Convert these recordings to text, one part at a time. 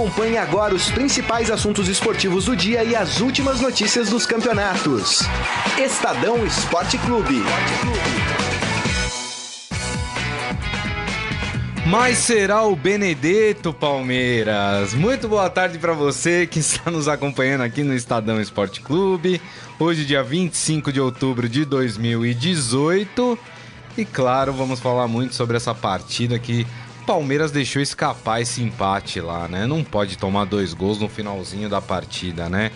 Acompanhe agora os principais assuntos esportivos do dia e as últimas notícias dos campeonatos. Estadão Esporte Clube. Mas será o Benedetto Palmeiras? Muito boa tarde para você que está nos acompanhando aqui no Estadão Esporte Clube. Hoje, dia 25 de outubro de 2018. E claro, vamos falar muito sobre essa partida que Palmeiras deixou escapar esse empate lá, né? Não pode tomar dois gols no finalzinho da partida, né?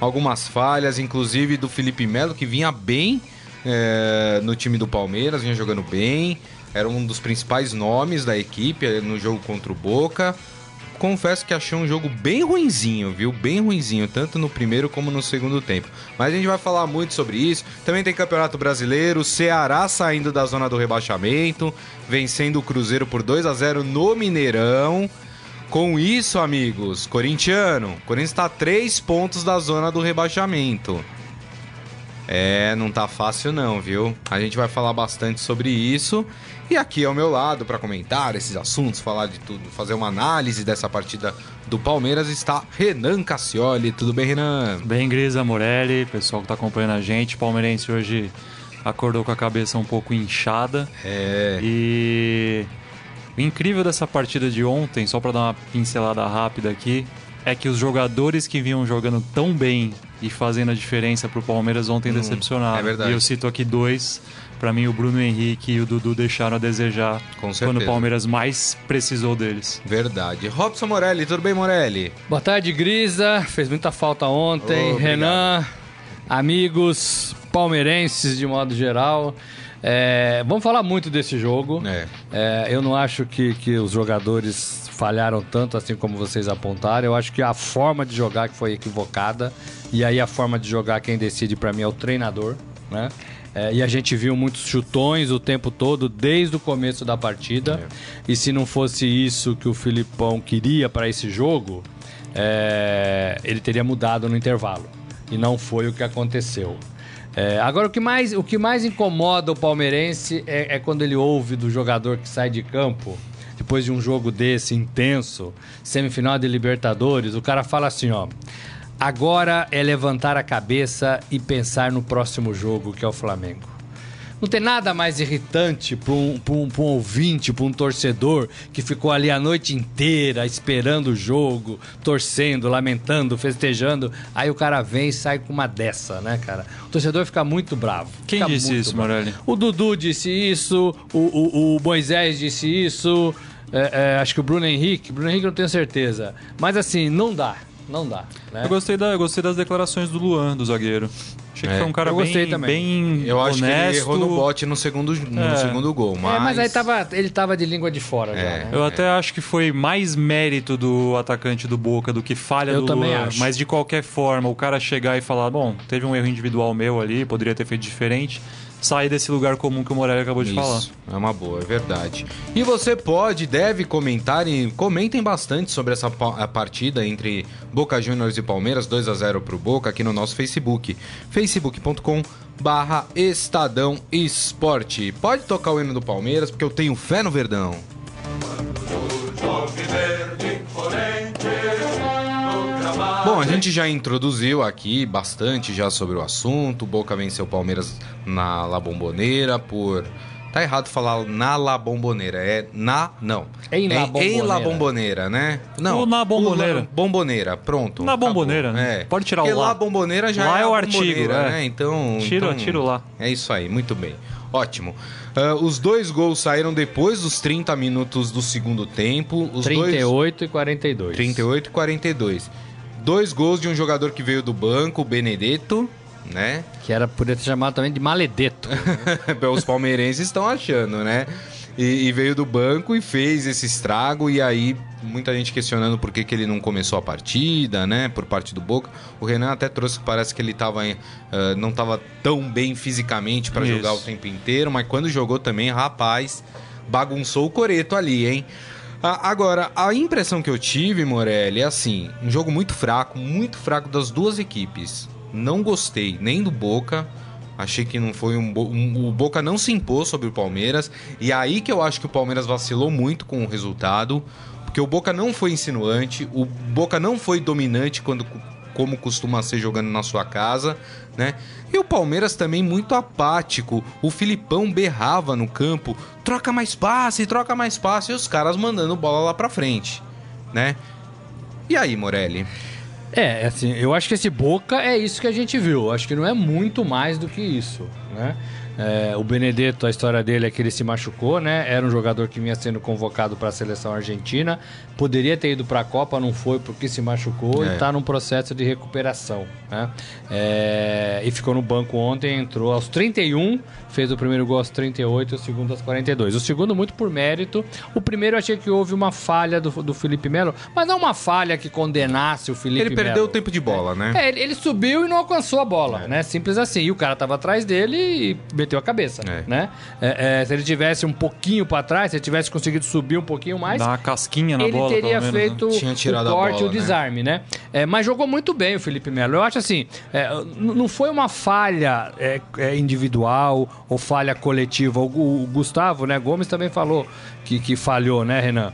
Algumas falhas, inclusive do Felipe Melo, que vinha bem é, no time do Palmeiras, vinha jogando bem era um dos principais nomes da equipe eh, no jogo contra o Boca. Confesso que achei um jogo bem ruinzinho, viu? Bem ruinzinho, tanto no primeiro como no segundo tempo. Mas a gente vai falar muito sobre isso. Também tem Campeonato Brasileiro, Ceará saindo da zona do rebaixamento, vencendo o Cruzeiro por 2 a 0 no Mineirão. Com isso, amigos, corintiano, Corinthians está a 3 pontos da zona do rebaixamento. É, não tá fácil não, viu? A gente vai falar bastante sobre isso. E aqui ao meu lado para comentar esses assuntos, falar de tudo, fazer uma análise dessa partida do Palmeiras está Renan Cassioli. Tudo bem, Renan? Bem, Grisa Morelli, pessoal que tá acompanhando a gente. O palmeirense hoje acordou com a cabeça um pouco inchada. É. E o incrível dessa partida de ontem, só para dar uma pincelada rápida aqui, é que os jogadores que vinham jogando tão bem e fazendo a diferença pro Palmeiras ontem hum, decepcionaram. É verdade. E eu cito aqui dois. Para mim, o Bruno Henrique e o Dudu deixaram a desejar quando o Palmeiras mais precisou deles. Verdade. Robson Morelli, tudo bem, Morelli? Boa tarde, Grisa. Fez muita falta ontem. Oh, Renan, amigos palmeirenses de modo geral. É, vamos falar muito desse jogo. É. É, eu não acho que, que os jogadores falharam tanto assim como vocês apontaram. Eu acho que a forma de jogar que foi equivocada. E aí a forma de jogar quem decide para mim é o treinador, né? É, e a gente viu muitos chutões o tempo todo, desde o começo da partida. É. E se não fosse isso que o Filipão queria para esse jogo, é, ele teria mudado no intervalo. E não foi o que aconteceu. É, agora, o que, mais, o que mais incomoda o palmeirense é, é quando ele ouve do jogador que sai de campo depois de um jogo desse intenso, semifinal de Libertadores, o cara fala assim, ó: Agora é levantar a cabeça e pensar no próximo jogo, que é o Flamengo. Não tem nada mais irritante para um, um, um ouvinte, para um torcedor que ficou ali a noite inteira esperando o jogo, torcendo, lamentando, festejando. Aí o cara vem e sai com uma dessa, né, cara? O torcedor fica muito bravo. Quem fica disse isso, Morelli? O Dudu disse isso, o, o, o Moisés disse isso, é, é, acho que o Bruno Henrique. Bruno Henrique não tenho certeza. Mas assim, não dá. Não dá. Né? Eu, gostei da, eu gostei das declarações do Luan, do zagueiro. Achei que é. foi um cara eu bem, também. bem Eu acho honesto. que ele errou no bote no segundo, no é. segundo gol, mas... É, mas aí tava, ele tava de língua de fora é. já, né? Eu até acho que foi mais mérito do atacante do Boca do que falha eu do também Luan. Acho. Mas de qualquer forma, o cara chegar e falar, bom, teve um erro individual meu ali, poderia ter feito diferente sair desse lugar comum que o Morelli acabou de Isso, falar. É uma boa, é verdade. E você pode, deve comentar e comentem bastante sobre essa partida entre Boca Juniors e Palmeiras, 2 a 0 pro Boca aqui no nosso Facebook, facebook.com barra Estadão Esporte. Pode tocar o hino do Palmeiras, porque eu tenho fé no Verdão. A gente já introduziu aqui bastante já sobre o assunto. Boca venceu o Palmeiras na La Bombonera por Tá errado falar na La Bombonera, é na, não. Em La Bombonera. Em La Bombonera, né? Não. Ou na Bombonera. Bomboneira, pronto. Na Bombonera, né? É. Pode tirar o Porque lá. La Bombonera já lá é, é o artigo, é. né? Então, tiro, então, tiro lá. É isso aí, muito bem. Ótimo. Uh, os dois gols saíram depois dos 30 minutos do segundo tempo. Os 38 dois... e 42. 38 e 42. Dois gols de um jogador que veio do banco, o Benedetto, né? Que era poderia ser chamado também de maledeto. Os palmeirenses estão achando, né? E, e, veio do banco e fez esse estrago. E aí, muita gente questionando por que, que ele não começou a partida, né? Por parte do Boca. O Renan até trouxe que parece que ele tava, uh, não estava tão bem fisicamente para jogar o tempo inteiro, mas quando jogou também, rapaz, bagunçou o coreto ali, hein? Agora, a impressão que eu tive, Morelli, é assim: um jogo muito fraco, muito fraco das duas equipes. Não gostei nem do Boca. Achei que não foi um, um, O Boca não se impôs sobre o Palmeiras. E é aí que eu acho que o Palmeiras vacilou muito com o resultado. Porque o Boca não foi insinuante, o Boca não foi dominante quando como costuma ser jogando na sua casa, né? E o Palmeiras também muito apático. O Filipão berrava no campo, troca mais passe, troca mais passe, e os caras mandando bola lá pra frente, né? E aí, Morelli? É, assim, eu acho que esse Boca é isso que a gente viu. Acho que não é muito mais do que isso, né? É, o Benedetto, a história dele é que ele se machucou, né? Era um jogador que vinha sendo convocado para a seleção argentina. Poderia ter ido para a Copa, não foi porque se machucou É. e está num processo de recuperação. Né? É, e ficou no banco ontem, entrou aos 31, fez o primeiro gol aos 38 e o segundo aos 42. O segundo, muito por mérito. O primeiro, eu achei que houve uma falha do, do Felipe Melo, mas não uma falha que condenasse o Felipe Ele perdeu Melo. o tempo de bola, né? É, ele, ele subiu e não alcançou a bola, né? Simples assim. E o cara tava atrás dele e meteu a cabeça, É. né? É, é, se ele tivesse um pouquinho pra trás, se ele tivesse conseguido subir um pouquinho mais, Dá uma casquinha na ele bola, teria menos, né? feito Tinha tirado o corte, bola, o né? desarme, né? É, mas jogou muito bem o Felipe Melo. Eu acho assim, é, não foi uma falha é, é, individual ou falha coletiva. O, o Gustavo, né? Gomes também falou que, que falhou, né, Renan?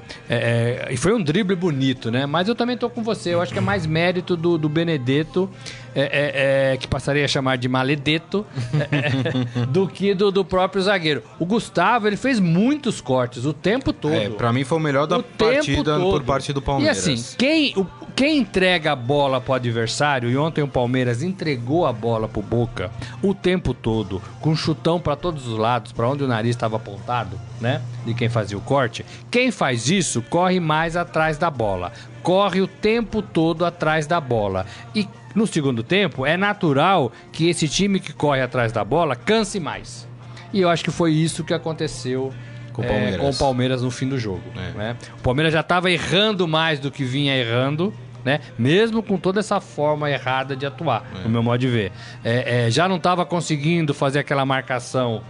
E foi um drible bonito, né? Mas eu também tô com você. Eu acho que é mais mérito do, do Benedetto, é, é, é, que passaria a chamar de Maledeto, do que do, do próprio zagueiro. O Gustavo, ele fez muitos cortes o tempo todo. É, pra mim foi o melhor da O partida por parte do Palmeiras. E assim, quem, o- quem entrega a bola pro adversário, e ontem o Palmeiras entregou a bola pro Boca o tempo todo, com chutão pra todos os lados, pra onde o nariz estava apontado, né? De quem fazia o corte. Quem faz isso corre mais atrás da bola. Corre o tempo todo atrás da bola. E no segundo tempo, é natural que esse time que corre atrás da bola canse mais. E eu acho que foi isso que aconteceu Com o é, Palmeiras. com o Palmeiras no fim do jogo. É. né? O Palmeiras já estava errando mais do que vinha errando. Né? Mesmo com toda essa forma errada de atuar, no meu modo de ver. É, é, já não estava conseguindo fazer aquela marcação,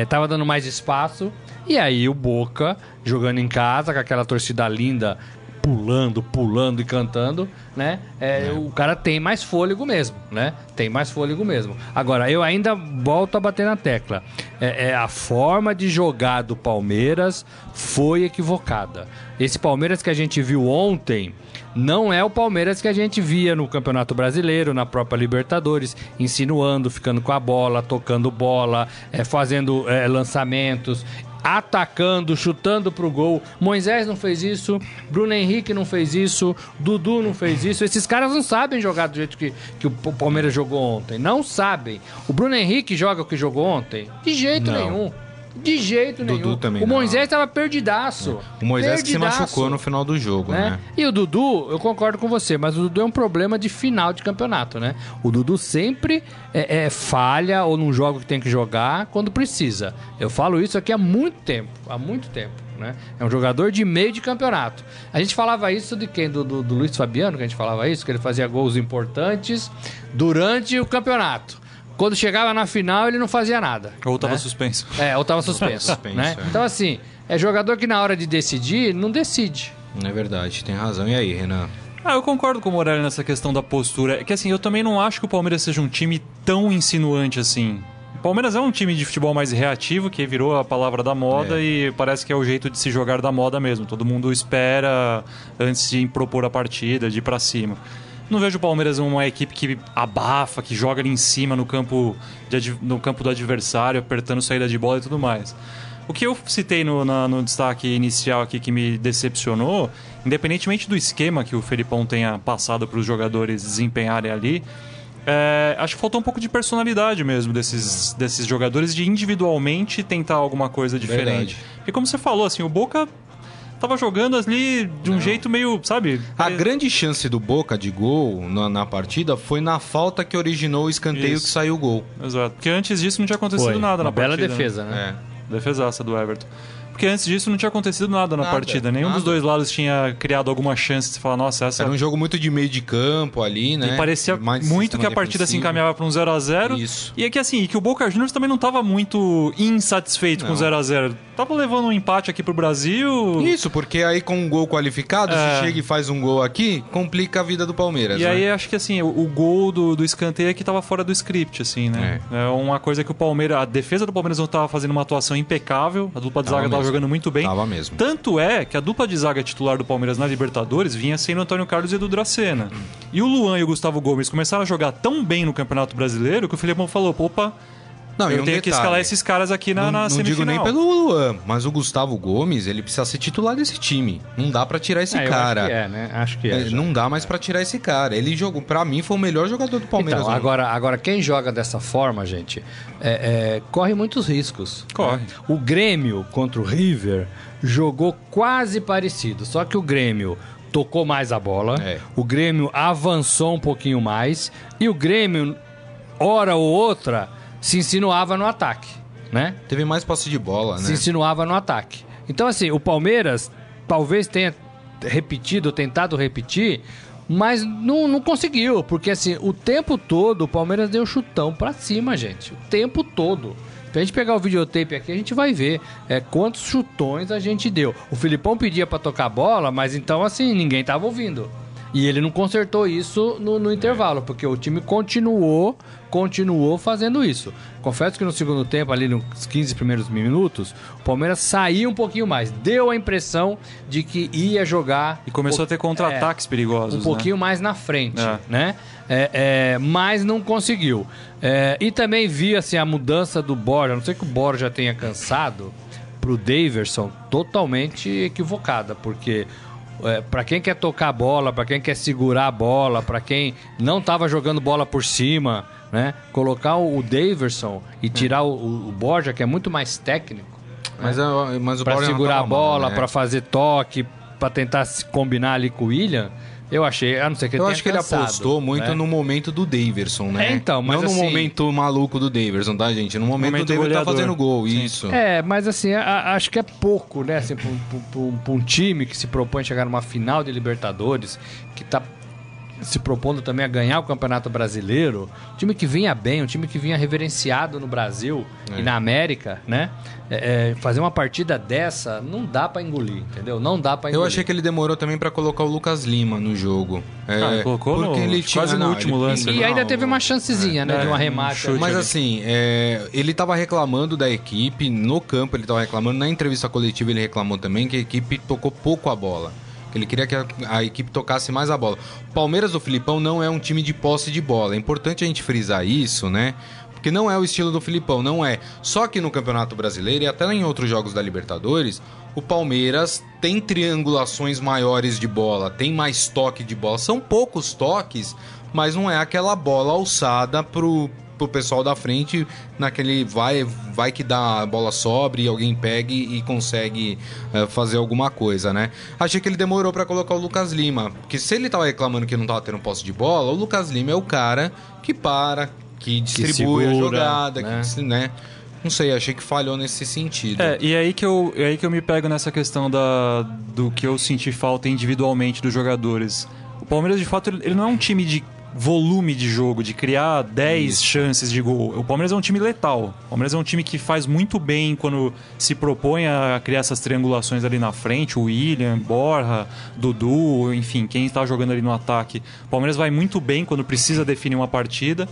estava dando mais espaço. E aí o Boca, jogando em casa, com aquela torcida linda, pulando, pulando e cantando, né? É, O cara tem mais fôlego mesmo, né? Tem mais fôlego mesmo. Agora, eu ainda volto a bater na tecla. É, é, a forma de jogar do Palmeiras foi equivocada. Esse Palmeiras que a gente viu ontem não é o Palmeiras que a gente via no Campeonato Brasileiro, na própria Libertadores, insinuando, ficando com a bola, tocando bola, é, fazendo é, lançamentos atacando, chutando pro gol. Moisés não fez isso, Bruno Henrique não fez isso, Dudu não fez isso. Esses caras não sabem jogar do jeito que, que o Palmeiras jogou ontem. Não sabem. O Bruno Henrique joga o que jogou ontem? De jeito Não. nenhum. De jeito Dudu nenhum. também o. Moisés tava perdidaço. O Moisés que se Perdidaço machucou no final do jogo, né? né? E o Dudu, eu concordo com você, mas o Dudu é um problema de final de campeonato, né? O Dudu sempre é, é, falha ou não joga o que tem que jogar quando precisa. Eu falo isso aqui há muito tempo, há muito tempo. Né? É um jogador de meio de campeonato. A gente falava isso de quem? Do, do, do Luiz Fabiano, que a gente falava isso, que ele fazia gols importantes durante o campeonato. Quando chegava na final, ele não fazia nada. Ou tava né? suspenso. É, ou tava suspenso. Suspenso, né? é. Então, assim, é jogador que na hora de decidir, não decide. É verdade, tem razão. E aí, Renan? Ah, eu concordo com o Morelli nessa questão da postura. É que assim, eu também não acho que o Palmeiras seja um time tão insinuante assim. O Palmeiras é um time de futebol mais reativo, que virou a palavra da moda É. e parece que é o jeito de se jogar da moda mesmo. Todo mundo espera antes de propor a partida, de ir pra cima. Não vejo o Palmeiras uma equipe que abafa, que joga ali em cima no campo, de no campo do adversário, apertando saída de bola e tudo mais. O que eu citei no, na- no destaque inicial aqui que me decepcionou, independentemente do esquema que o Felipão tenha passado para os jogadores desempenharem ali, é, acho que faltou um pouco de personalidade mesmo desses, desses jogadores, de individualmente tentar alguma coisa diferente. Verdade. Porque como você falou, assim, o Boca tava jogando ali de um jeito meio, sabe? A pare- grande chance do Boca de gol na, na partida foi na falta que originou o escanteio Isso. que saiu o gol. Exato. Porque antes disso não tinha acontecido Foi. nada Uma na bela partida. né? defesa, né? É. Defesaça do Everton. Porque antes disso não tinha acontecido nada na Nada, partida. Nenhum nada. dos dois lados tinha criado alguma chance de falar, nossa, essa Era um jogo muito de meio de campo ali, né? E parecia Mais muito que a partida se defensivo. encaminhava para um 0 a 0 Isso. E é que assim, e que o Boca Juniors também não estava muito insatisfeito com o Não. 0 a 0 Tava levando um empate aqui pro Brasil. Isso, porque aí com um gol qualificado, É. se chega e faz um gol aqui, complica a vida do Palmeiras. E né? aí acho que assim, o, o gol do, do escanteio é que tava fora do script, assim, né? É. uma coisa que o Palmeiras. A defesa do Palmeiras não tava fazendo uma atuação impecável. A dupla de zaga tava. Jogando muito bem. Tava mesmo. Tanto é que a dupla de zaga titular do Palmeiras na Libertadores vinha sendo Antônio Carlos e Edu Dracena. E o Luan e o Gustavo Gomes começaram a jogar tão bem no Campeonato Brasileiro que o Filipão falou: opa, Não, eu um tenho que detalhe, escalar esses caras aqui na, não, na não semifinal. digo nem pelo Luan, mas o Gustavo Gomes, ele precisa ser titular desse time. Não dá pra tirar esse É, cara. Acho que é, né? Acho que é. É, não dá mais pra tirar esse cara. Ele jogou, para mim, foi o melhor jogador do Palmeiras. Então, agora, agora, quem joga dessa forma, gente, é- é, corre muitos riscos. Corre. O Grêmio contra o River jogou quase parecido, só que o Grêmio tocou mais a bola, É. o Grêmio avançou um pouquinho mais e o Grêmio, hora ou outra, se insinuava no ataque, né? Teve mais posse de bola, se né? insinuava no ataque. Então, assim, o Palmeiras talvez tenha repetido, tentado repetir, mas não, não conseguiu, porque assim, o tempo todo o Palmeiras deu chutão pra cima, gente. O tempo todo. Se a gente pegar o videotape aqui, a gente vai ver é, quantos chutões a gente deu. O Filipão pedia pra tocar bola, mas então assim, ninguém tava ouvindo. E ele não consertou isso no, no intervalo, porque o time continuou, continuou fazendo isso. Confesso que no segundo tempo, ali nos 15 primeiros minutos, o Palmeiras saiu um pouquinho mais. Deu a impressão de que ia jogar. E começou a ter contra-ataques perigosos. Um né? pouquinho mais na frente, É. né? É, é, mas não conseguiu. É, e também vi assim, a mudança do Borja. A não sei que o Borja tenha cansado pro Daverson totalmente equivocada, porque é, para quem quer tocar a bola, para quem quer segurar a bola, para quem não tava jogando bola por cima, né? Colocar o, Daverson e tirar o, o Borja, que é muito mais técnico, Mas, é- mas o para segurar a bola, né? para fazer toque, para tentar se combinar ali com o William, eu achei, a não ser que ele Eu acho que ele cansado, apostou muito né? no momento do Daverson, né? É, então, mas Não no assim- momento maluco do Daverson, tá, gente? No momento, Momento do Daverson tá fazendo gol, Sim. isso. É, mas assim, a- a- acho que é pouco, né? Assim, um- pra um- pra um time que se propõe a chegar numa final de Libertadores, que tá se propondo também a ganhar o Campeonato Brasileiro, um time que vinha bem, um time que vinha reverenciado no Brasil É. e na América, né? É, é, fazer uma partida dessa não dá pra engolir, entendeu? Não dá pra Eu engolir. achei que ele demorou também pra colocar o Lucas Lima no jogo. É, Ah, ele colocou no- quase no último lance, E Não, ainda teve uma chancezinha, né? É, de um um arremate. chute Mas ali. assim, é, ele tava reclamando da equipe, no campo ele tava reclamando, na entrevista coletiva ele reclamou também que a equipe tocou pouco a bola. Que ele queria que a, a equipe tocasse mais a bola. O Palmeiras do Filipão não é um time de posse de bola. É importante a gente frisar isso, né? Porque não é o estilo do Filipão, não é. Só que no Campeonato Brasileiro e até em outros jogos da Libertadores, o Palmeiras tem triangulações maiores de bola, tem mais toque de bola. São poucos toques, mas não é aquela bola alçada pro, pro pessoal da frente, naquele vai, vai que dá a bola sobre e alguém pegue e consegue eh, fazer alguma coisa, né? Achei que ele demorou pra colocar o Lucas Lima, porque se ele tava reclamando que não tava tendo posse de bola, o Lucas Lima é o cara que para, que distribui a segura, jogada, né? que, né? Não sei, achei que falhou nesse sentido. É, e aí que eu, é aí que eu me pego nessa questão da, do que eu senti falta individualmente dos jogadores. O Palmeiras, de fato, ele ele não é um time de volume de jogo, de criar 10 chances de gol. O Palmeiras é um time letal. O Palmeiras é um time que faz muito bem quando se propõe a criar essas triangulações ali na frente. O William, Borja, Dudu, enfim, quem está jogando ali no ataque. O Palmeiras vai muito bem quando precisa definir uma partida.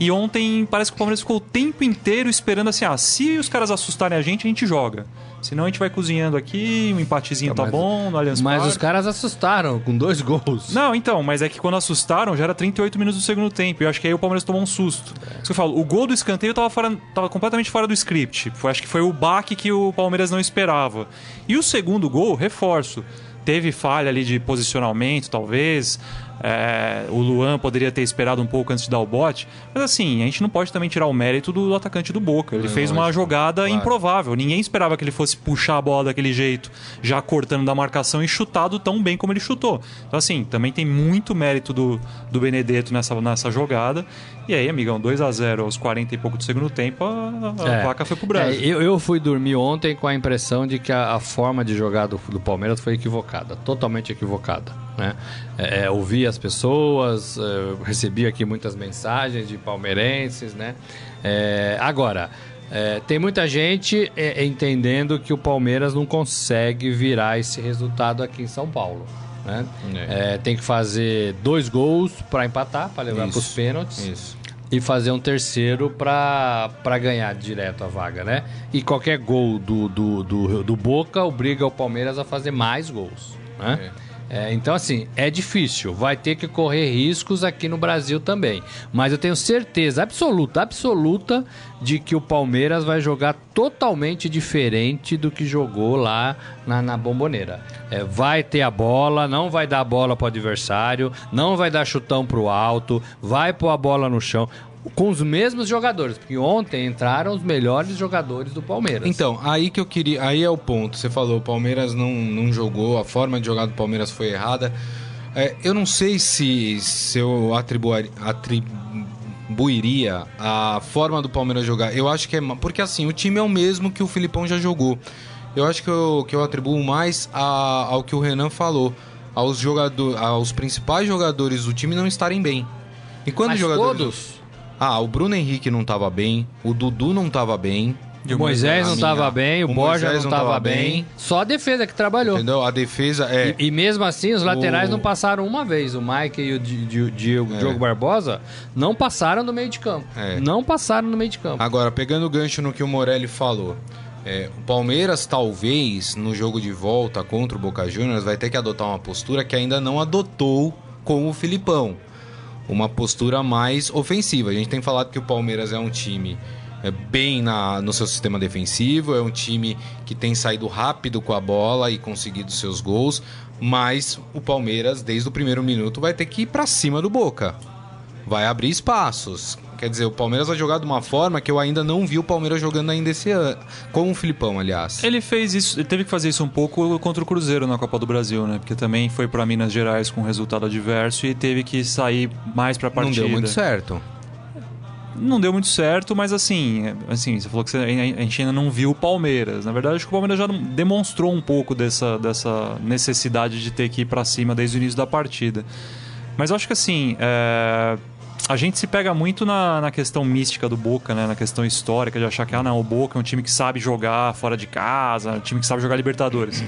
E ontem parece que o Palmeiras ficou o tempo inteiro esperando assim: ah, se os caras assustarem a gente, a gente joga. Senão a gente vai cozinhando aqui, um empatezinho tá, mas- bom, no Allianz Mas Parque. os caras assustaram com dois gols. Não, então, mas é que quando assustaram já era 38 minutos do segundo tempo. E eu acho que aí o Palmeiras tomou um susto. Isso que eu falo, o gol do escanteio tava, fora, tava completamente fora do script. Foi, acho que foi o baque que o Palmeiras não esperava. E o segundo gol, reforço. Teve falha ali de posicionamento, talvez. É, o Luan poderia ter esperado um pouco antes de dar o bote. Mas assim, a gente não pode também tirar o mérito do atacante do Boca. Ele É fez uma lógico, jogada claro. improvável. Ninguém esperava que ele fosse puxar a bola daquele jeito, já cortando da marcação e chutado tão bem como ele chutou. Então, assim, também tem muito mérito do, do Benedetto nessa, nessa jogada. E aí, amigão, 2 a 0 aos 40 e pouco do segundo tempo, a, a É. placa foi pro É, Brasil. eu, eu fui dormir ontem com a impressão de que a, a forma de jogar do, do Palmeiras foi equivocada, totalmente equivocada. Né? É, é, ouvi as pessoas, é, recebi aqui muitas mensagens de palmeirenses. Né? É, agora, é, tem muita gente é, entendendo que o Palmeiras não consegue virar esse resultado aqui em São Paulo. Né? É. É, tem que fazer dois gols para empatar, para levar para os pênaltis. Isso. e fazer um terceiro pra ganhar direto a vaga, né? E qualquer gol do, do, do, do Boca obriga o Palmeiras a fazer mais gols, né? É, então, assim, é difícil. Vai ter que correr riscos aqui no Brasil também. Mas eu tenho certeza absoluta, absoluta, de que o Palmeiras vai jogar totalmente diferente do que jogou lá na, na bomboneira. É, vai ter a bola, não vai dar a bola pro adversário, não vai dar chutão pro alto, vai pôr a bola no chão com os mesmos jogadores, porque ontem entraram os melhores jogadores do Palmeiras. Então, aí que eu queria. Aí é o ponto. Você falou, o Palmeiras não, não jogou, a forma de jogar do Palmeiras foi errada. É, eu não sei se, se eu atribuir, atribuiria a forma do Palmeiras jogar. Eu acho que é. Porque assim, o time é o mesmo que o Filipão já jogou. Eu acho que eu, que eu atribuo mais a, ao que o Renan falou. Aos, jogador, aos principais jogadores do time não estarem bem. E quando Mas jogadores. todos? Ah, o Bruno Henrique não tava bem, o Dudu não tava bem. O Moisés não estava bem, o, o Borja não estava tava bem. bem. Só a defesa que trabalhou. Entendeu? A defesa é. E, e mesmo assim, os laterais O- não passaram uma vez. O Mike e o Di- Di- Diego, É. Diogo Barbosa não passaram no meio de campo. É. Não passaram no meio de campo. Agora, pegando o gancho no que o Morelli falou. é, o Palmeiras, talvez, no jogo de volta contra o Boca Juniors, vai ter que adotar uma postura que ainda não adotou com o Filipão. Uma postura mais ofensiva. A gente tem falado que o Palmeiras é um time é, bem na, no seu sistema defensivo, é um time que tem saído rápido com a bola e conseguido seus gols, mas o Palmeiras, desde o primeiro minuto, vai ter que ir pra cima do Boca. Vai abrir espaços. Quer dizer, o Palmeiras vai jogar de uma forma que eu ainda não vi o Palmeiras jogando ainda esse ano. Com o Filipão, aliás. Ele fez isso, ele teve que fazer isso um pouco contra o Cruzeiro na Copa do Brasil, né? Porque também foi pra Minas Gerais com resultado adverso e teve que sair mais pra Não partida. deu muito certo. Não deu muito certo, mas assim, assim, você falou que você- a gente ainda não viu o Palmeiras. Na verdade, acho que o Palmeiras já demonstrou um pouco dessa, dessa necessidade de ter que ir pra cima desde o início da partida. Mas eu acho que assim, é, a gente se pega muito na, na questão mística do Boca, né? Na questão histórica de achar que ah, não, o Boca é um time que sabe jogar fora de casa, um time que sabe jogar Libertadores.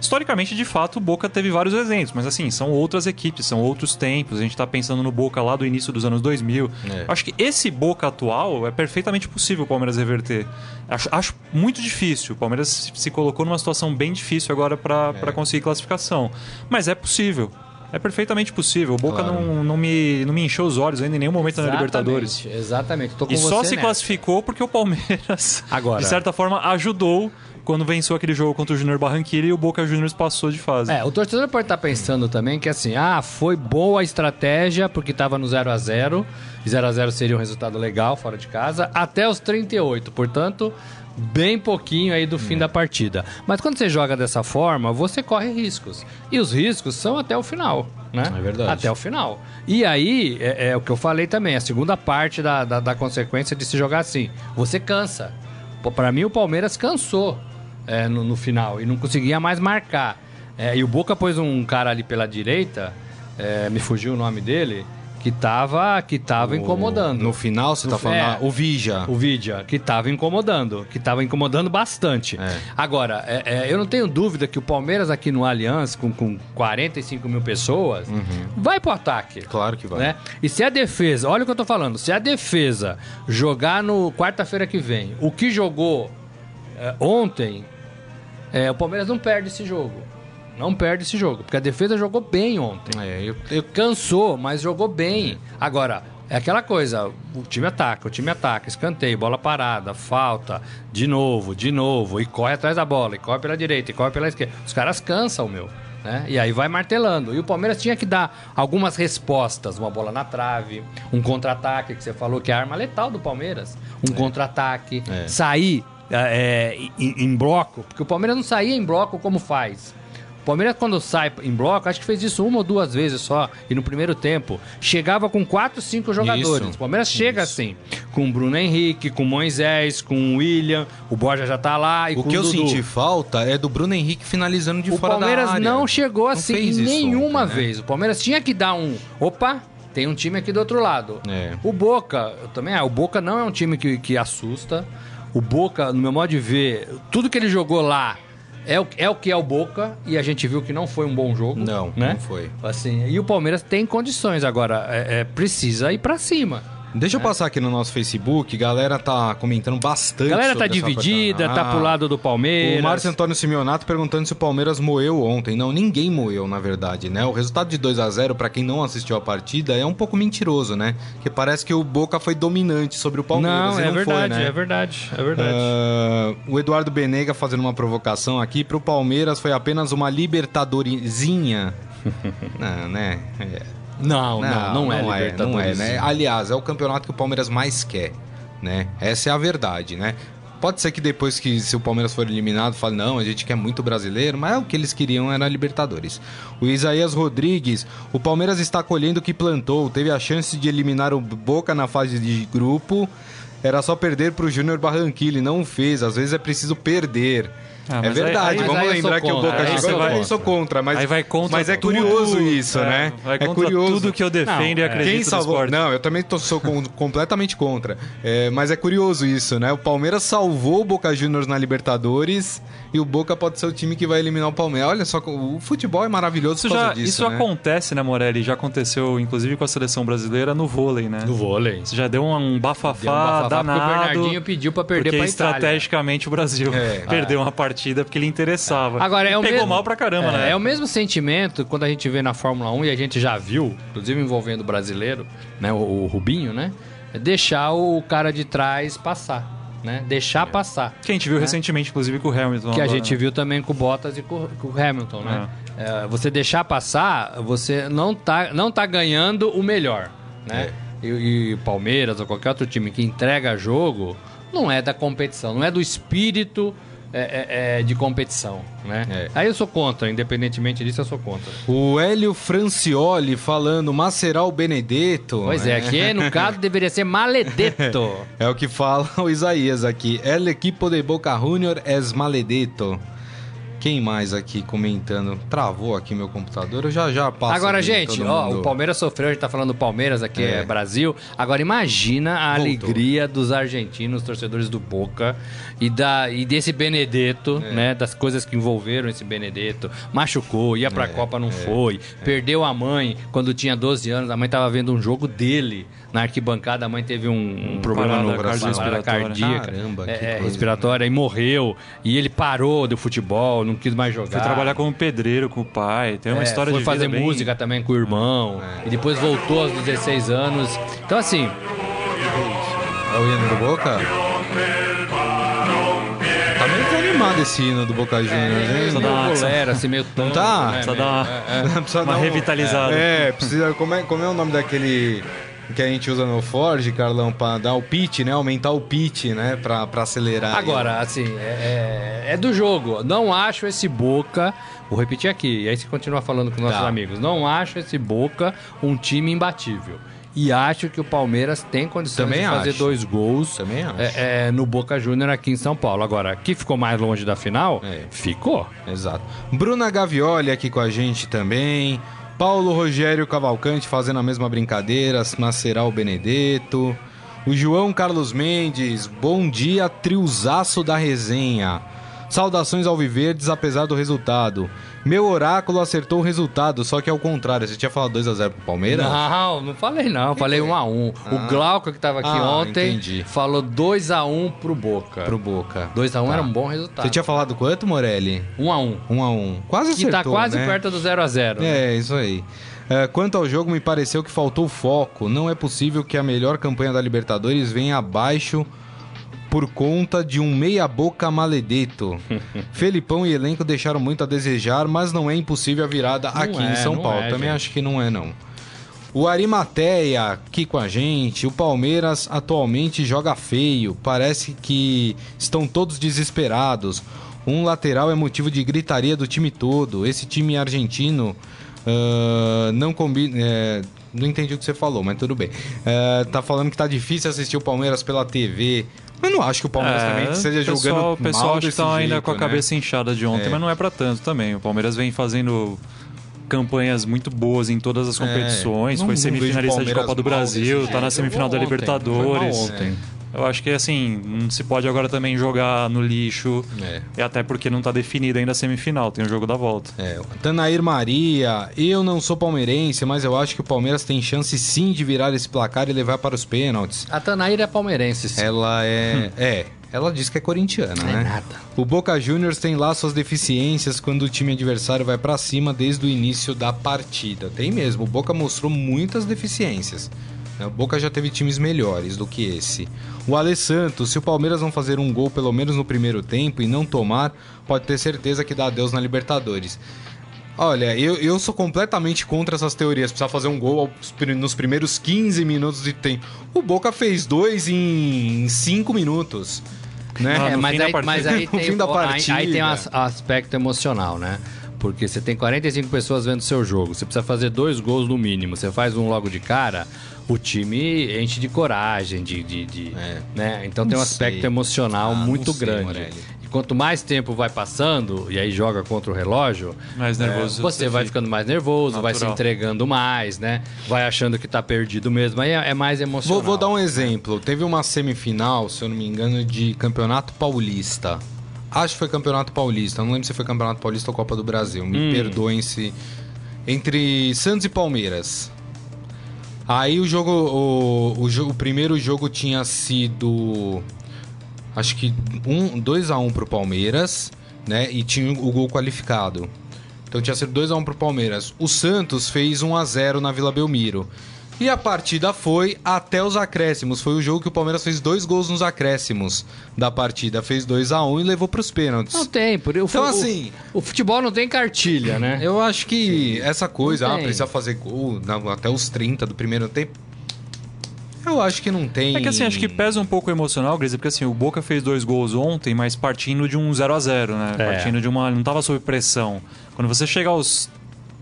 Historicamente, de fato, o Boca teve vários exemplos, mas assim, são outras equipes, são outros tempos. A gente tá pensando no Boca lá do início dos anos 2000. É. Acho que esse Boca atual é perfeitamente possível o Palmeiras reverter. Acho, acho muito difícil. O Palmeiras se- se colocou numa situação bem difícil agora para É. conseguir classificação. Mas é possível. É perfeitamente possível. O Boca Claro. não, não, me, não me encheu os olhos ainda em nenhum momento na Exatamente, Libertadores. Exatamente. Tô com E só você se nessa. classificou porque o Palmeiras, Agora- de certa forma, ajudou quando venceu aquele jogo contra o Júnior Barranquilla e o Boca Juniors passou de fase. É, o torcedor pode estar pensando também que assim, ah, foi boa a estratégia porque estava no 0 a 0 e 0 a 0 seria um resultado legal fora de casa, até os 38. Portanto, bem pouquinho aí do fim da partida. Mas quando você joga dessa forma, você corre riscos. E os riscos são até o final, né? É verdade. Até o final. E aí, é, é o que eu falei também, a segunda parte da, da, da consequência de se jogar assim. Você cansa. Pô, Pra mim, o Palmeiras cansou é, no, no final e não conseguia mais marcar. É, e o Boca pôs um cara ali pela direita, é, me fugiu o nome dele, que tava, que tava incomodando. No final, você No tá falando. é. ah, o Vija. O Vidia, que tava incomodando, que tava incomodando bastante. É. Agora, é, é, eu não tenho dúvida que o Palmeiras aqui no Allianz, com, com 45 mil pessoas, vai pro ataque. Claro que vai. Né? E se a defesa, olha o que eu tô falando, se a defesa jogar no quarta-feira que vem, o que jogou é, ontem, é, o Palmeiras não perde esse jogo. Não perde esse jogo, porque a defesa jogou bem ontem. É, eu, eu- Cansou, mas jogou bem. Agora, é aquela coisa, o time ataca, o time ataca, escanteio, bola parada, falta, de novo, de novo, e corre atrás da bola, e corre pela direita, e corre pela esquerda. Os caras cansam, meu. Né? E aí vai martelando. E o Palmeiras tinha que dar algumas respostas. Uma bola na trave, um contra-ataque, que você falou que é a arma letal do Palmeiras. Um contra-ataque, É. sair é, em, em bloco, porque o Palmeiras não saía em bloco como faz. O Palmeiras, quando sai em bloco, acho que fez isso uma ou duas vezes só, e no primeiro tempo, chegava com quatro, cinco jogadores. Isso. O Palmeiras chega assim, com o Bruno Henrique, com o Moisés, com o William, o Borja já tá lá, e o que o eu Dudu. senti falta é do Bruno Henrique finalizando de O fora Palmeiras da área. não chegou assim isso nenhuma ontem, né? vez. O Palmeiras tinha que dar um. Opa, tem um time aqui do outro lado. É. O Boca, eu também, ah, o Boca não é um time que, que assusta. O Boca, no meu modo de ver, tudo que ele jogou lá é o, é o que é o Boca e a gente viu que não foi um bom jogo. Não, né? não foi. Assim, e o Palmeiras tem condições agora, é, é, precisa ir pra cima. Deixa eu passar aqui no nosso Facebook, galera tá comentando bastante. Galera tá dividida, tá pro lado do Palmeiras. O Márcio Antônio Simeonato perguntando se o Palmeiras moeu ontem. Não, ninguém moeu, na verdade, né? O resultado de 2 a 0 para quem não assistiu a partida, é um pouco mentiroso, né? Porque parece que o Boca foi dominante sobre o Palmeiras. Não, é não verdade, foi, né? é verdade, é verdade. Ah, o Eduardo Benega fazendo uma provocação aqui. Pro Palmeiras foi apenas uma libertadorzinha. não, né? É. Não, não, não, é não é, Libertadores. né? Aliás, é o campeonato que o Palmeiras mais quer, né? Essa é a verdade, né? Pode ser que depois que se o Palmeiras for eliminado, fale, não, a gente quer muito brasileiro, mas o que eles queriam era a Libertadores. O Isaías Rodrigues, o Palmeiras está colhendo o que plantou, teve a chance de eliminar o Boca na fase de grupo, era só perder para o Júnior Barranquilla e não o fez, às vezes é preciso perder. Ah, é verdade, aí- vamos lembrar que o Boca você Eu vai- sou contra, mas, Aí vai contra mas é tudo- curioso isso, é, né? Vai é contra curioso. tudo que eu defendo Não, e acredito Quem no salvou? Não, eu também tô, sou com- completamente contra. É, mas é curioso isso, né? O Palmeiras salvou o Boca Juniors na Libertadores e o Boca pode ser o time que vai eliminar o Palmeiras. Olha só, o futebol é maravilhoso Isso, por causa já, disso, isso né? acontece, né, Morelli? Já aconteceu, inclusive, com a seleção brasileira no vôlei, né? Do vôlei. Isso já deu um bafafá, Deu um bafafá danado. porque o Bernardinho pediu pra perder pra Itália. estrategicamente o Brasil É. perdeu uma partida porque ele interessava. Agora, é o pegou mesmo, mal pra caramba, é, né? É o mesmo sentimento quando a gente vê na Fórmula 1 e a gente já viu, inclusive envolvendo o brasileiro, né, o, o Rubinho, né? é Deixar o cara de trás passar, né? Deixar passar. Que a gente viu recentemente, inclusive, com o Hamilton. Que a agora, gente né? viu também com o Bottas e com, o Hamilton, né? É, você deixar passar, você não tá, não tá ganhando o melhor, né? E, e Palmeiras ou qualquer outro time que entrega jogo não é da competição, não é do espírito é, é, é, de competição, né? É. Aí eu sou contra, independentemente disso, eu sou contra. O Hélio Francioli falando Maceral Benedetto. Pois é, aqui no caso deveria ser Maledetto. É o que fala o Isaías aqui. El equipo de Boca Junior es maledetto. Quem mais aqui comentando? Travou aqui meu computador, eu já já passo. Agora, aqui, gente, ó, mundo. o Palmeiras sofreu, a gente tá falando do Palmeiras aqui, é, É. Brasil. Agora imagina a Voltou. alegria dos argentinos, torcedores do Boca e, da, e desse Benedetto, É. né? Das coisas que envolveram esse Benedetto. Machucou, ia pra É, Copa, não é, foi. Perdeu a mãe quando tinha 12 anos, a mãe tava vendo um jogo dele. Na arquibancada, a mãe teve um, um problema parada no coração, parada cardíaca, Caramba, que é, é, coisa, respiratória, e morreu. E ele parou do futebol, não quis mais jogar. Foi trabalhar como pedreiro com o pai. Tem uma É, história foi de fazer vida bem- música também com o irmão. E depois voltou aos 16 anos. Então, assim, É o hino do Boca? Tá meio desanimado esse hino do Boca Juniors, hein? precisa dar uma- assim, meio tango, tá? né, Precisa dar uma, Precisa uma dar um- revitalizada. É, precisa. Como é, como é o nome daquele que a gente usa no Ford, Carlão, pra dar o pitch, né? Aumentar o pitch, né? Pra, pra acelerar. Agora, assim, é, é- é do jogo. Não acho esse Boca. Vou repetir aqui, e aí você continua falando com nossos Tá. amigos. Não acho esse Boca um time imbatível. E acho que o Palmeiras tem condições Também de fazer acho. dois gols Também acho. é, é, no Boca Júnior aqui em São Paulo. Agora, que ficou mais longe da final? É. Ficou. Exato. Bruna Gavioli aqui com a gente também. Paulo Rogério Cavalcante fazendo a mesma brincadeira. Maceral Benedetto. O João Carlos Mendes. Bom dia, triozaço da resenha. Saudações ao Viverdes, apesar do resultado. Meu oráculo acertou o resultado, só que é o contrário. Você tinha falado 2x0 pro Palmeiras? Não, não falei não, falei 1 a 1 O Ah. Glauco que tava aqui Ah, ontem entendi. falou 2 a 1 pro Boca. Pro Boca. 2 a 1 Tá. era um bom resultado. Você tinha falado quanto, Morelli? 1 a 1 1x1. Quase Que acertou, tá quase né? perto do 0 a 0 É, isso aí. É, quanto ao jogo, me pareceu que faltou foco. Não é possível que a melhor campanha da Libertadores venha abaixo por conta de um meia-boca maledeto. Felipão e elenco deixaram muito a desejar, mas não é impossível a virada Não aqui é, em São Paulo. é, Também gente. acho que não é, não. O Arimateia aqui com a gente. O Palmeiras atualmente joga feio. Parece que estão todos desesperados. Um lateral é motivo de gritaria do time todo. Esse time argentino ah, não combina. é, não entendi o que você falou, mas tudo bem. É, tá falando que tá difícil assistir o Palmeiras pela TV. Mas não acho que o Palmeiras também É, o pessoal, jogando O pessoal mal acho que desse tá ainda com a né? cabeça inchada de ontem, É. mas não é pra tanto também. O Palmeiras vem fazendo campanhas muito boas em todas as competições. É, não- Foi semifinalista de Copa do Brasil, desse tá na semifinal da ontem, Libertadores. foi mal ontem. Eu acho que assim, não se pode agora também jogar no lixo. É. E até porque não tá definido ainda a semifinal, tem o jogo da volta. É, o Tanair Maria, eu não sou palmeirense, mas eu acho que o Palmeiras tem chance sim de virar esse placar e levar para os pênaltis. A Tanaíra é palmeirense, sim. Ela é. É, ela diz que é corintiana, Não é né? nada. O Boca Juniors tem lá suas deficiências quando o time adversário vai pra cima desde o início da partida. Tem mesmo, o Boca mostrou muitas deficiências. Né? O Boca já teve times melhores do que esse. O Ale Santos, se o Palmeiras não fazer um gol pelo menos no primeiro tempo e não tomar, pode ter certeza que dá adeus na Libertadores. Olha, eu, eu sou completamente contra essas teorias. Precisa fazer um gol aos nos primeiros 15 minutos de tempo. O Boca fez dois em 5 minutos. Né? É, mas, aí, partida. mas aí tem, fim da o- aí- aí, partida. tem um as- aspecto emocional, né? Porque você tem 45 pessoas vendo seu jogo, você precisa fazer dois gols no mínimo, você faz um logo de cara, o time enche de coragem, de. de, de- É. né? Então tem um Não aspecto sei. emocional Ah, não muito sei, grande. Morelli. E quanto mais tempo vai passando, e aí joga contra o relógio, Mais nervoso. você vai fica. ficando mais nervoso, vai se Natural. entregando mais, né? Vai achando que tá perdido mesmo. Aí é, é mais emocional. Vou, vou dar um exemplo. Teve uma semifinal, se eu não me engano, de Campeonato Paulista. Acho que foi Campeonato Paulista. Não lembro se foi Campeonato Paulista ou Copa do Brasil. Me Hum. perdoem se. Entre Santos e Palmeiras. Aí o jogo. O, o, o primeiro jogo tinha sido. Acho que 2 um, a 1 um pro Palmeiras, né? E tinha o gol qualificado. Então tinha sido 2 a 1 um pro Palmeiras. O Santos fez 1 a 0 na Vila Belmiro. E a partida foi até os acréscimos. Foi o jogo que o Palmeiras fez dois gols nos acréscimos da partida. Fez 2 a 1 um e levou pros pênaltis. Não tem, por o, Então, o- assim- O, futebol não tem cartilha, né? Eu acho que essa coisa, Não ah, tem. precisa fazer gol na- até os 30 do primeiro tempo. Eu acho que não tem. É que assim, acho que pesa um pouco o emocional, Grisa, porque assim, o Boca fez dois gols ontem, mas partindo de um 0 a 0 né? É. Partindo de uma. Não tava sob pressão. Quando você chega aos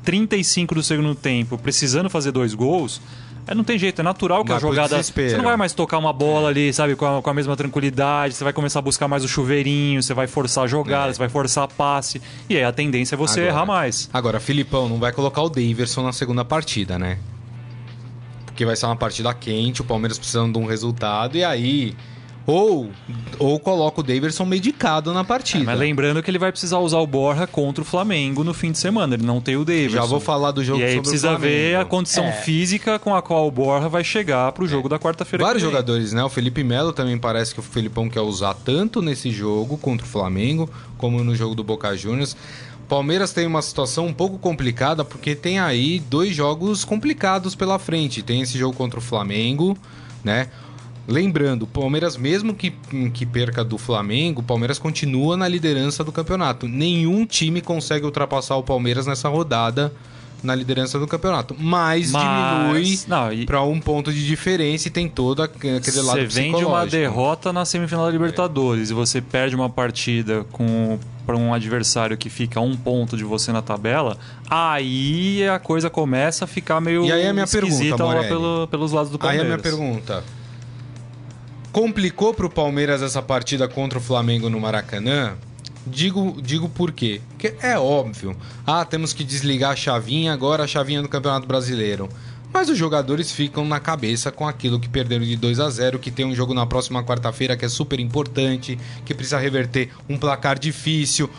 35 do segundo tempo, precisando fazer dois gols. É, não tem jeito, é natural que a Vai pro jogada. Você não vai mais tocar uma bola ali, sabe, com a, com a mesma tranquilidade. Você vai começar a buscar mais o chuveirinho, você vai forçar a jogada, É. você vai forçar a passe. E aí a tendência é você Agora. errar mais. Agora, Filipão, não vai colocar o Daverson na segunda partida, né? Porque vai ser uma partida quente, o Palmeiras precisando de um resultado, e aí. Ou, ou coloca o Daverson medicado na partida. É, Mas lembrando que ele vai precisar usar o Borja contra o Flamengo no fim de semana. Ele não tem o Davidson. Já vou falar do jogo E aí sobre o precisa Flamengo. ver a condição É. física com a qual o Borja vai chegar pro jogo da quarta-feira. Vários jogadores, né? O Felipe Melo também parece que o Felipão quer usar tanto nesse jogo contra o Flamengo, como no jogo do Boca Juniors. Palmeiras tem uma situação um pouco complicada, porque tem aí dois jogos complicados pela frente. Tem esse jogo contra o Flamengo, né? Lembrando, o Palmeiras, mesmo que, que perca do Flamengo, o Palmeiras continua na liderança do campeonato. Nenhum time consegue ultrapassar o Palmeiras nessa rodada na liderança do campeonato. Mas, diminui Mas- não, e- para um ponto de diferença e tem todo aquele lado Você vem de uma psicológico. derrota na semifinal da Libertadores e você perde uma partida com para um adversário que fica a um ponto de você na tabela, aí a coisa começa a ficar meio E aí a minha esquisita pergunta, Morelli. pelo- pelos lados do Aí a Palmeiras. minha pergunta. Complicou pro Palmeiras essa partida contra o Flamengo no Maracanã? Digo, digo por quê? Porque é óbvio. Ah, temos que desligar a chavinha, agora a chavinha do Campeonato Brasileiro. Mas os jogadores ficam na cabeça com aquilo que perderam de 2 a 0 que tem um jogo na próxima quarta-feira que é super importante, que precisa reverter um placar difícil.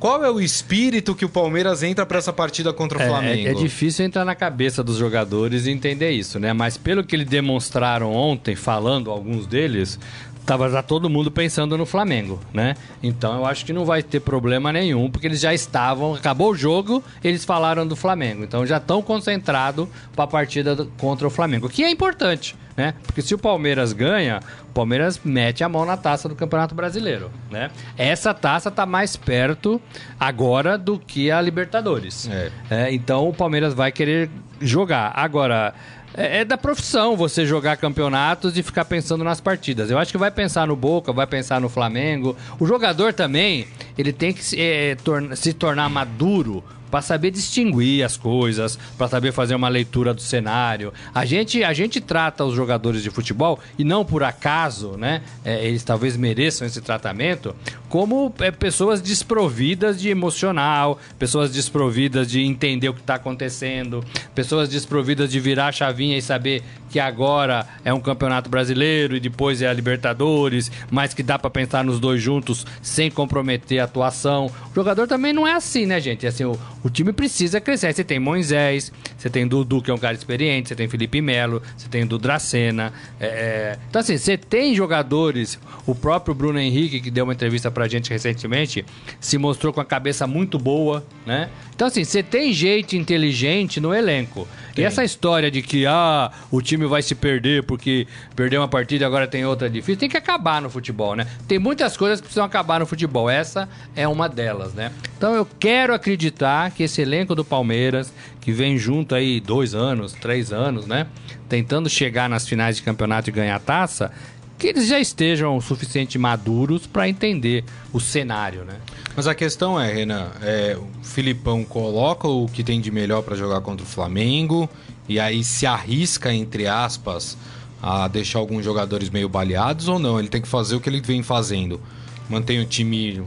Qual é o espírito que o Palmeiras entra para essa partida contra o É, Flamengo? é, é difícil entrar na cabeça dos jogadores e entender isso, né? Mas pelo que eles demonstraram ontem, falando alguns deles, tava já todo mundo pensando no Flamengo, né? Então eu acho que não vai ter problema nenhum, porque eles já estavam, acabou o jogo, eles falaram do Flamengo. Então já estão concentrados para a partida do- contra o Flamengo, que é importante, né? Porque se o Palmeiras ganha, o Palmeiras mete a mão na taça do Campeonato Brasileiro, né? Essa taça tá mais perto agora do que a Libertadores. É. É, então o Palmeiras vai querer jogar. Agora, é, é da profissão você jogar campeonatos e ficar pensando nas partidas. Eu acho que vai pensar no Boca, vai pensar no Flamengo. O jogador também, ele tem que se, é, torna- se tornar maduro para saber distinguir as coisas, para saber fazer uma leitura do cenário. A gente, a gente trata os jogadores de futebol e não por acaso, né? é, eles talvez mereçam esse tratamento como é, pessoas desprovidas de emocional, pessoas desprovidas de entender o que está acontecendo, pessoas desprovidas de virar a chavinha e saber que agora é um campeonato brasileiro e depois é a Libertadores, mas que dá para pensar nos dois juntos sem comprometer a atuação. O jogador também não é assim, né, gente? Assim, o, o time precisa crescer. Você tem Moisés, você tem Dudu, que é um cara experiente, você tem Felipe Melo, você tem Dudracena. É, é... Então, assim, você tem jogadores. O próprio Bruno Henrique, que deu uma entrevista pra gente recentemente, se mostrou com a cabeça muito boa, né? Então, assim, você tem gente inteligente no elenco. Tem. E essa história de que ah, o time vai se perder porque perdeu uma partida e agora tem outra difícil, tem que acabar no futebol, né? Tem muitas coisas que precisam acabar no futebol. Essa é uma delas, né? Então eu quero acreditar que esse elenco do Palmeiras, que vem junto aí dois anos, três anos, né? Tentando chegar nas finais de campeonato e ganhar taça, que eles já estejam o suficiente maduros para entender o cenário, né? Mas a questão é, Renan, é, o Filipão coloca o que tem de melhor para jogar contra o Flamengo e aí se arrisca, entre aspas, a deixar alguns jogadores meio baleados ou não? Ele tem que fazer o que ele vem fazendo. Mantém o time,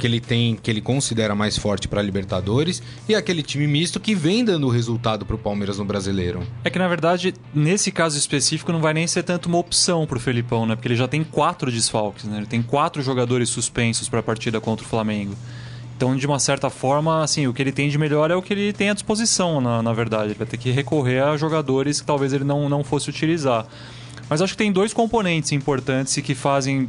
que ele tem, que ele considera mais forte para Libertadores, e aquele time misto que vem dando resultado para o Palmeiras no Brasileiro. É que na verdade, nesse caso específico, não vai nem ser tanto uma opção para o Felipão, né? Porque ele já tem quatro desfalques, né? Ele tem quatro jogadores suspensos para a partida contra o Flamengo. Então, de uma certa forma, assim, o que ele tem de melhor é o que ele tem à disposição, na, na verdade. Ele vai ter que recorrer a jogadores que talvez ele não, não fosse utilizar. Mas acho que tem dois componentes importantes que fazem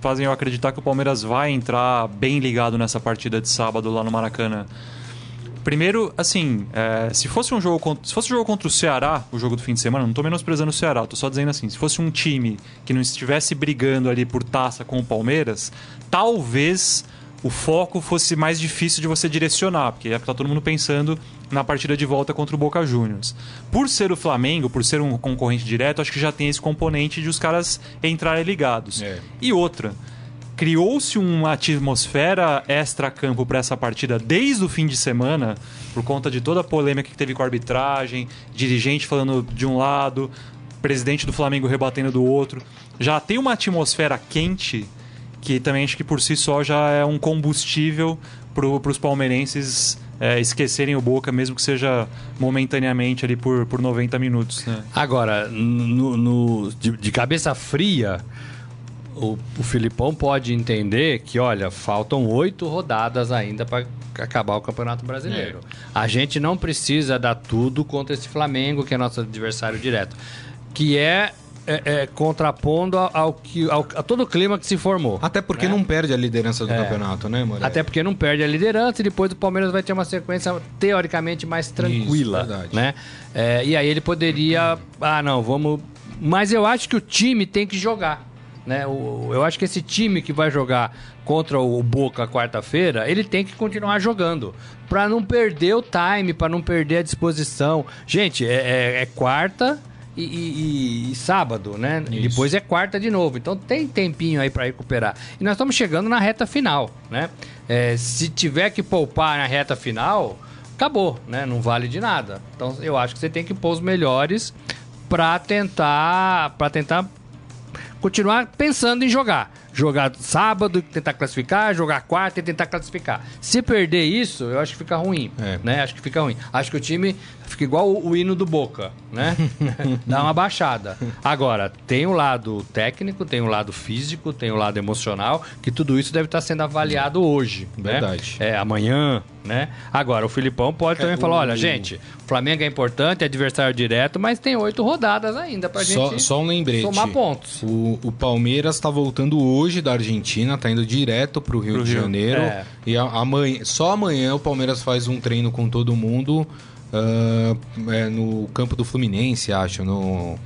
fazem eu acreditar que o Palmeiras vai entrar bem ligado nessa partida de sábado lá no Maracanã. Primeiro, assim, é, se fosse um jogo contra, se fosse um jogo contra o Ceará, o jogo do fim de semana, não estou menosprezando o Ceará, estou só dizendo assim, se fosse um time que não estivesse brigando ali por taça com o Palmeiras, talvez o foco fosse mais difícil de você direcionar, porque é tá todo mundo pensando na partida de volta contra o Boca Juniors. Por ser o Flamengo, por ser um concorrente direto, acho que já tem esse componente de os caras entrarem ligados. É. E outra, criou-se uma atmosfera extra-campo para essa partida desde o fim de semana, por conta de toda a polêmica que teve com a arbitragem, dirigente falando de um lado, presidente do Flamengo rebatendo do outro. Já tem uma atmosfera quente que também acho que por si só já é um combustível para os palmeirenses é, esquecerem o Boca, mesmo que seja momentaneamente ali por, por 90 minutos. Né? Agora, no, no de, de, cabeça fria, o, o Filipão pode entender que, olha, faltam oito rodadas ainda para acabar o Campeonato Brasileiro. É. A gente não precisa dar tudo contra esse Flamengo, que é nosso adversário direto. Que é é, é, contrapondo ao, que, ao, a todo o clima que se formou. Até porque né? não perde a liderança do é. campeonato, né, Moreira? Até porque não perde a liderança e depois o Palmeiras vai ter uma sequência teoricamente mais tranquila, Isso, né? É, e aí ele poderia, ah, não, vamos. Mas eu acho que o time tem que jogar. Né? O, eu acho que esse time que vai jogar contra o Boca quarta-feira, ele tem que continuar jogando. para não perder o time, para não perder a disposição. Gente, é, é, é quarta, e, e, e sábado, né? E depois é quarta de novo. Então tem tempinho aí para recuperar. E nós estamos chegando na reta final, né? É, se tiver que poupar na reta final, acabou, né? Não vale de nada. Então eu acho que você tem que pôr os melhores para tentar, para tentar continuar pensando em jogar jogar sábado, tentar classificar, jogar quarta e tentar classificar. Se perder isso, eu acho que fica ruim, é. né? Acho que fica ruim. Acho que o time fica igual o, o hino do Boca, né? Dá uma baixada. Agora, tem o lado técnico, tem o lado físico, tem o lado emocional, que tudo isso deve estar sendo avaliado hoje, né? Verdade. Né? É, amanhã, né? Agora, o Filipão pode é, também falar, olha, gente, o Flamengo é importante, é adversário direto, mas tem oito rodadas ainda pra só, gente só um lembrete. somar pontos. O, o Palmeiras está voltando hoje da Argentina, tá indo direto pro Rio pro de Rio. Janeiro. É. E amanhã, só amanhã o Palmeiras faz um treino com todo mundo uh, é, no campo do Fluminense, acho, no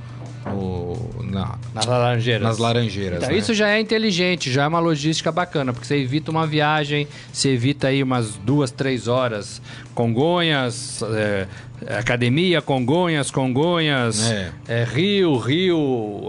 no, na, nas laranjeiras. Nas laranjeiras então, né? Isso já é inteligente, já é uma logística bacana, porque você evita uma viagem, você evita aí umas duas, três horas. Congonhas, é, Academia, Congonhas, Congonhas, é. É, Rio, Rio,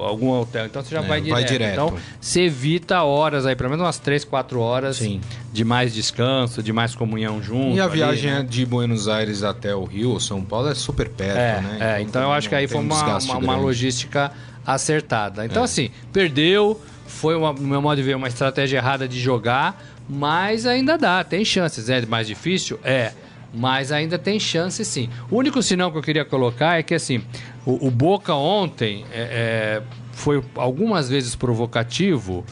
algum hotel. Então você já é, vai, direto. vai, direto. Então você evita horas aí, pelo menos umas 3, 4 horas Sim. de mais descanso, de mais comunhão junto. E a ali, viagem né? de Buenos Aires até o Rio, São Paulo, é super perto, é, né? É, então, então eu acho que aí foi uma, uma, uma, logística acertada. Então, assim, perdeu, foi, uma, no meu modo de ver, uma estratégia errada de jogar, mas ainda dá, tem chances. É mais difícil? É mas ainda tem chance sim. O único sinal que eu queria colocar é que assim, o, o Boca ontem é, é, foi algumas vezes provocativo.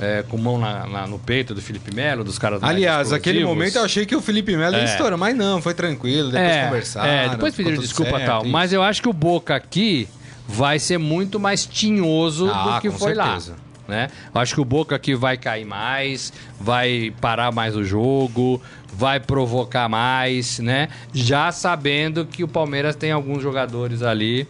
é, com mão na- na- no peito do Felipe Melo, dos caras Aliás, naquele explosivos. momento eu achei que o Felipe Melo ia É. estourar, mas não, foi tranquilo, depois é, conversaram. É, depois pediram desculpa e certo, tal. isso. Mas eu acho que o Boca aqui vai ser muito mais tinhoso Ah, do que foi certeza. lá. Né? Eu acho que o Boca aqui vai cair mais, vai parar mais o jogo, vai provocar mais, né? Já sabendo que o Palmeiras tem alguns jogadores ali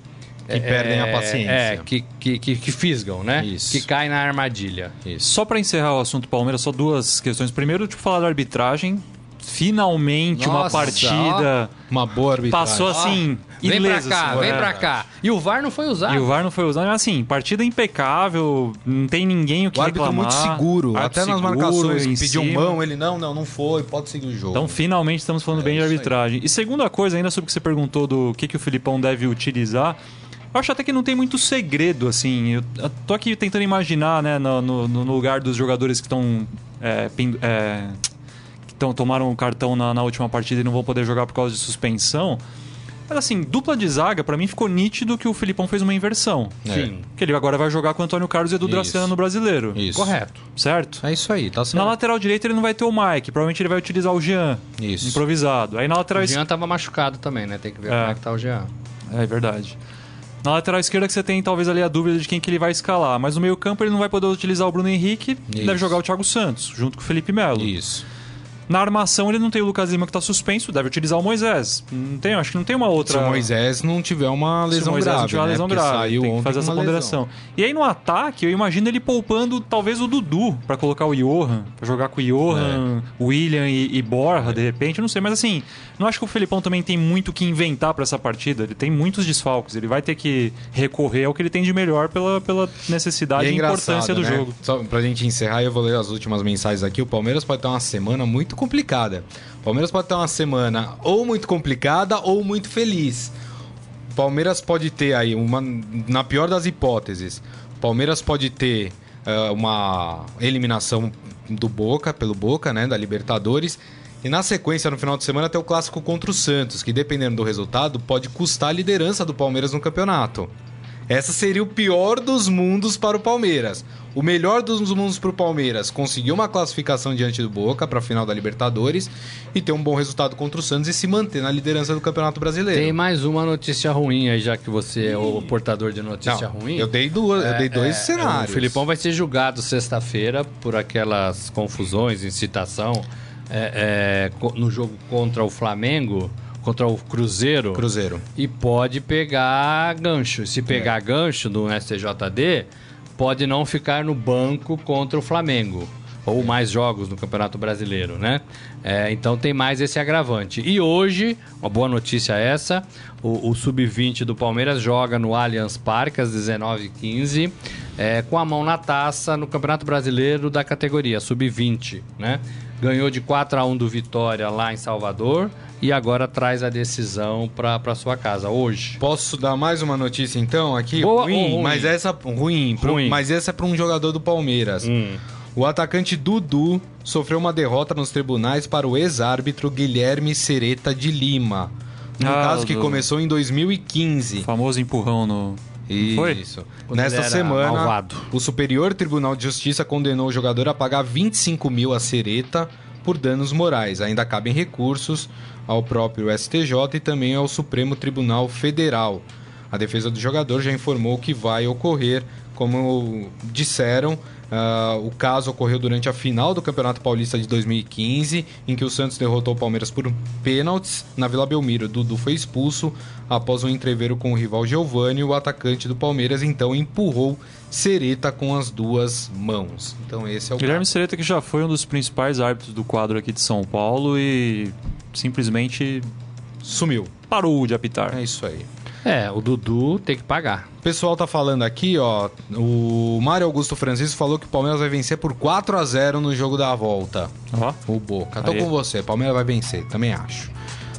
Que perdem a paciência. É, que, que, que, que fisgam, né? Isso. Que caem na armadilha. Só pra encerrar o assunto Palmeiras, só duas questões. Primeiro, tipo, falar da arbitragem. Finalmente uma Nossa, partida Uma boa arbitragem. passou assim, Vem pra cá, vem pra cá. E o VAR não foi usado. E o VAR não foi usado, assim, partida impecável, não tem ninguém o que O árbitro reclamar. muito seguro, até nas marcações pediu cima. mão, ele não, não, não foi, pode seguir o jogo. Então, finalmente estamos falando É bem de isso aí. arbitragem. E segunda coisa, ainda sobre o que você perguntou do que, que o Filipão deve utilizar, eu acho até que não tem muito segredo, assim. Eu tô aqui tentando imaginar, né, no, no- no lugar dos jogadores que estão. É, é, que tão, tomaram o cartão na, na última partida e não vão poder jogar por causa de suspensão. Mas assim, dupla de zaga, pra mim ficou nítido que o Filipão fez uma inversão. É. Sim, Que ele agora vai jogar com o Antônio Carlos e Edu. Dracena no brasileiro. Isso. correto. Certo? É isso aí, tá certo. Na lateral direita ele não vai ter o Mike, provavelmente ele vai utilizar o Jean. Isso. Improvisado. Aí na lateral O. Jean tava machucado também, né? Tem que ver É. como é que tá o Jean. É verdade. Na lateral esquerda que você tem talvez ali a dúvida de quem que ele vai escalar. Mas no meio campo ele não vai poder utilizar o Bruno Henrique, Isso. deve jogar o Thiago Santos, junto com o Felipe Melo. Isso. Na armação ele não tem o Lucas Lima que tá suspenso, deve utilizar o Moisés. Não tem, acho que não tem uma outra... Se o Moisés não tiver uma Se o lesão Moisés grave, não tiver uma né? lesão Porque grave, saiu tem que fazer essa ponderação. lesão. E aí no ataque, eu imagino ele poupando talvez o Dudu pra colocar o Johan, pra jogar com o Johan, É. William e, e Borja, de repente, eu não sei. Mas assim, não acho que o Felipão também tem muito o que inventar pra essa partida. Ele tem muitos desfalques, ele vai ter que recorrer ao que ele tem de melhor pela, pela necessidade E é e importância do né? jogo. Só pra gente encerrar, eu vou ler as últimas mensagens aqui. O Palmeiras pode ter uma semana muito complicada. O Palmeiras pode ter uma semana ou muito complicada ou muito feliz. O Palmeiras pode ter aí uma. Na pior das hipóteses, o Palmeiras pode ter eh, uma eliminação do Boca, pelo Boca, né? Da Libertadores. E na sequência, no final de semana, tem o clássico contra o Santos, que dependendo do resultado, pode custar a liderança do Palmeiras no campeonato. Essa seria o pior dos mundos para o Palmeiras. O melhor dos mundos para o Palmeiras conseguir uma classificação diante do Boca para a final da Libertadores e ter um bom resultado contra o Santos e se manter na liderança do Campeonato Brasileiro. Tem mais uma notícia ruim aí, já que você é o portador de notícia Não, ruim. Eu dei duas, eu dei dois É, cenários. O Filipão vai ser julgado sexta-feira por aquelas confusões, incitação é, é, no jogo contra o Flamengo, contra o Cruzeiro. Cruzeiro. E pode pegar gancho. Se pegar gancho do STJD, pode não ficar no banco contra o Flamengo. Ou mais jogos no Campeonato Brasileiro, né? É, então tem mais esse agravante. E hoje, uma boa notícia essa: o, o Sub-20 do Palmeiras joga no Allianz Parque às 19h15, é, com a mão na taça no Campeonato Brasileiro da categoria Sub-20, né? Ganhou de 4 a 1 do Vitória lá em Salvador e agora traz a decisão para sua casa hoje. Posso dar mais uma notícia então aqui? Boa ruim, ou ruim? mas essa ruim, pro- Ruim. mas essa é para um jogador do Palmeiras. O atacante Dudu sofreu uma derrota nos tribunais para o ex-árbitro Guilherme Sereta de Lima. Um Ah, caso que do- começou em 2015. O famoso empurrão no. Não Foi? Isso. Nesta semana, malvado. o Superior Tribunal de Justiça condenou o jogador a pagar 25 mil a Sereta por danos morais. Ainda cabem recursos ao próprio STJ e também ao Supremo Tribunal Federal. A defesa do jogador já informou que vai ocorrer, como disseram, ah, o caso ocorreu durante a final do Campeonato Paulista de 2015, em que o Santos derrotou o Palmeiras por pênaltis na Vila Belmiro. Dudu foi expulso após um entreveiro com o rival Giovani. O atacante do Palmeiras então empurrou Sereta com as duas mãos. Então esse é o Guilherme caso. Sereta, que já foi um dos principais árbitros do quadro aqui de São Paulo e simplesmente sumiu. parou de apitar. É isso aí. É, o Dudu tem que pagar. O pessoal tá falando aqui, ó. O Mário Augusto Francisco falou que o Palmeiras vai vencer por 4 a 0 no jogo da volta. Ó, O Boca. Tô Aí. com você. Palmeiras vai vencer, também acho.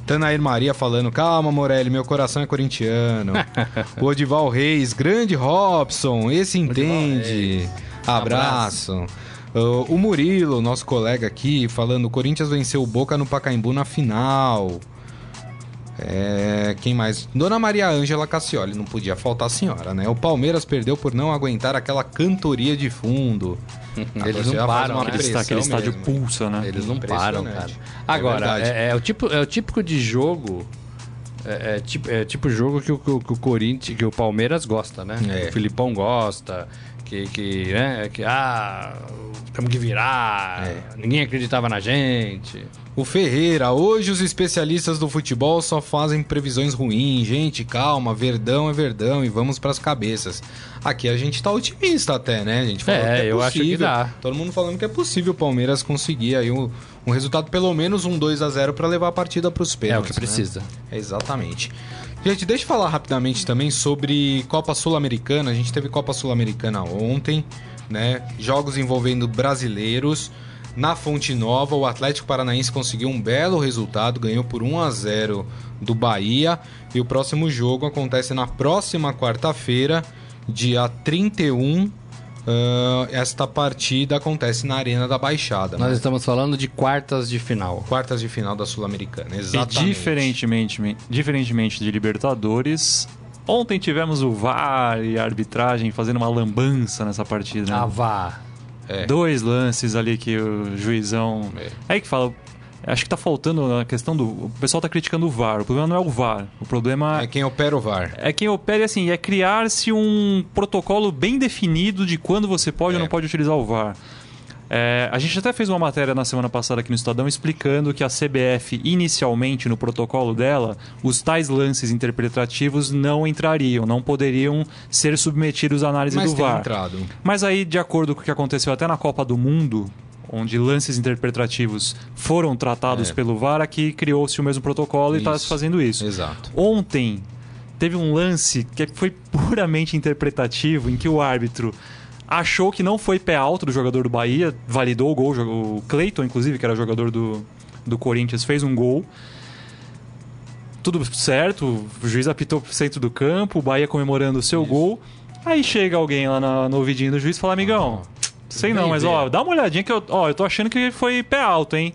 Tanair Maria falando, calma, Morelli, meu coração é corintiano. o Odival Reis, grande Robson, esse entende. Abraço. Uh, o Murilo, nosso colega aqui, falando, o Corinthians venceu o Boca no Pacaembu na final. É, quem mais? Dona Maria Ângela Cassioli, não podia faltar a senhora, né? O Palmeiras perdeu por não aguentar aquela cantoria de fundo. Eles não param, né? Aquele, aquele estádio pulsa, né? Eles não param, Impressionante. cara. É Agora, verdade. é, é o tipo, é o típico de jogo. É, é tipo, é tipo jogo que o, que o- Corinthians, que o Palmeiras gosta, né? É. O Filipão gosta, que, que, né? que ah, temos que virar, É. ninguém acreditava na gente. O Ferreira, hoje os especialistas do futebol só fazem previsões ruins. Gente, calma, verdão é verdão e vamos pras cabeças. Aqui a gente tá otimista até, né? A gente falou É, que é eu acho que possível. dá. Todo mundo falando que é possível o Palmeiras conseguir aí um, um resultado pelo menos um 2 a 0 pra levar a partida pros É o pênaltis. que né? precisa. É, exatamente. Gente, deixa eu falar rapidamente também sobre Copa Sul-Americana. A gente teve Copa Sul-Americana ontem, né? Jogos envolvendo brasileiros. Na Fonte Nova, o Atlético Paranaense conseguiu um belo resultado, ganhou por 1 a 0 do Bahia. E o próximo jogo acontece na próxima quarta-feira, dia 31. Ah, esta partida acontece na Arena da Baixada. Nós né? estamos falando de quartas de final. Quartas de final da Sul-Americana, E exatamente. diferentemente, diferentemente de Libertadores, ontem tivemos o VAR e a arbitragem fazendo uma lambança nessa partida. Né? Ah, vá. É. Dois lances ali que o juizão. É. Aí que fala. Acho que tá faltando a questão do. O pessoal tá criticando o VAR. O problema não é o VAR. O problema É quem opera o VAR. é quem opera assim, é criar-se um protocolo bem definido de quando você pode ou É. não pode utilizar o VAR. É, a gente até fez uma matéria na semana passada aqui no Estadão explicando que a CBF, inicialmente no protocolo dela, os tais lances interpretativos não entrariam, não poderiam ser submetidos à análise Mas do VAR. entrado. Mas aí, de acordo com o que aconteceu até na Copa do Mundo, onde lances interpretativos foram tratados É. pelo VAR, aqui criou-se o mesmo protocolo e está Isso. se fazendo isso. Exato. Ontem teve um lance que foi puramente interpretativo, em que o árbitro achou que não foi pé alto do jogador do Bahia, validou o gol, o Cleiton, inclusive, que era jogador do, do Corinthians, fez um gol. Tudo certo, o juiz apitou pro centro do campo, o Bahia comemorando o seu gol. Aí chega alguém lá na- no ouvidinho do juiz e fala: Amigão, sei não, mas ó, dá uma olhadinha que eu, ó, eu tô achando que foi pé alto, hein?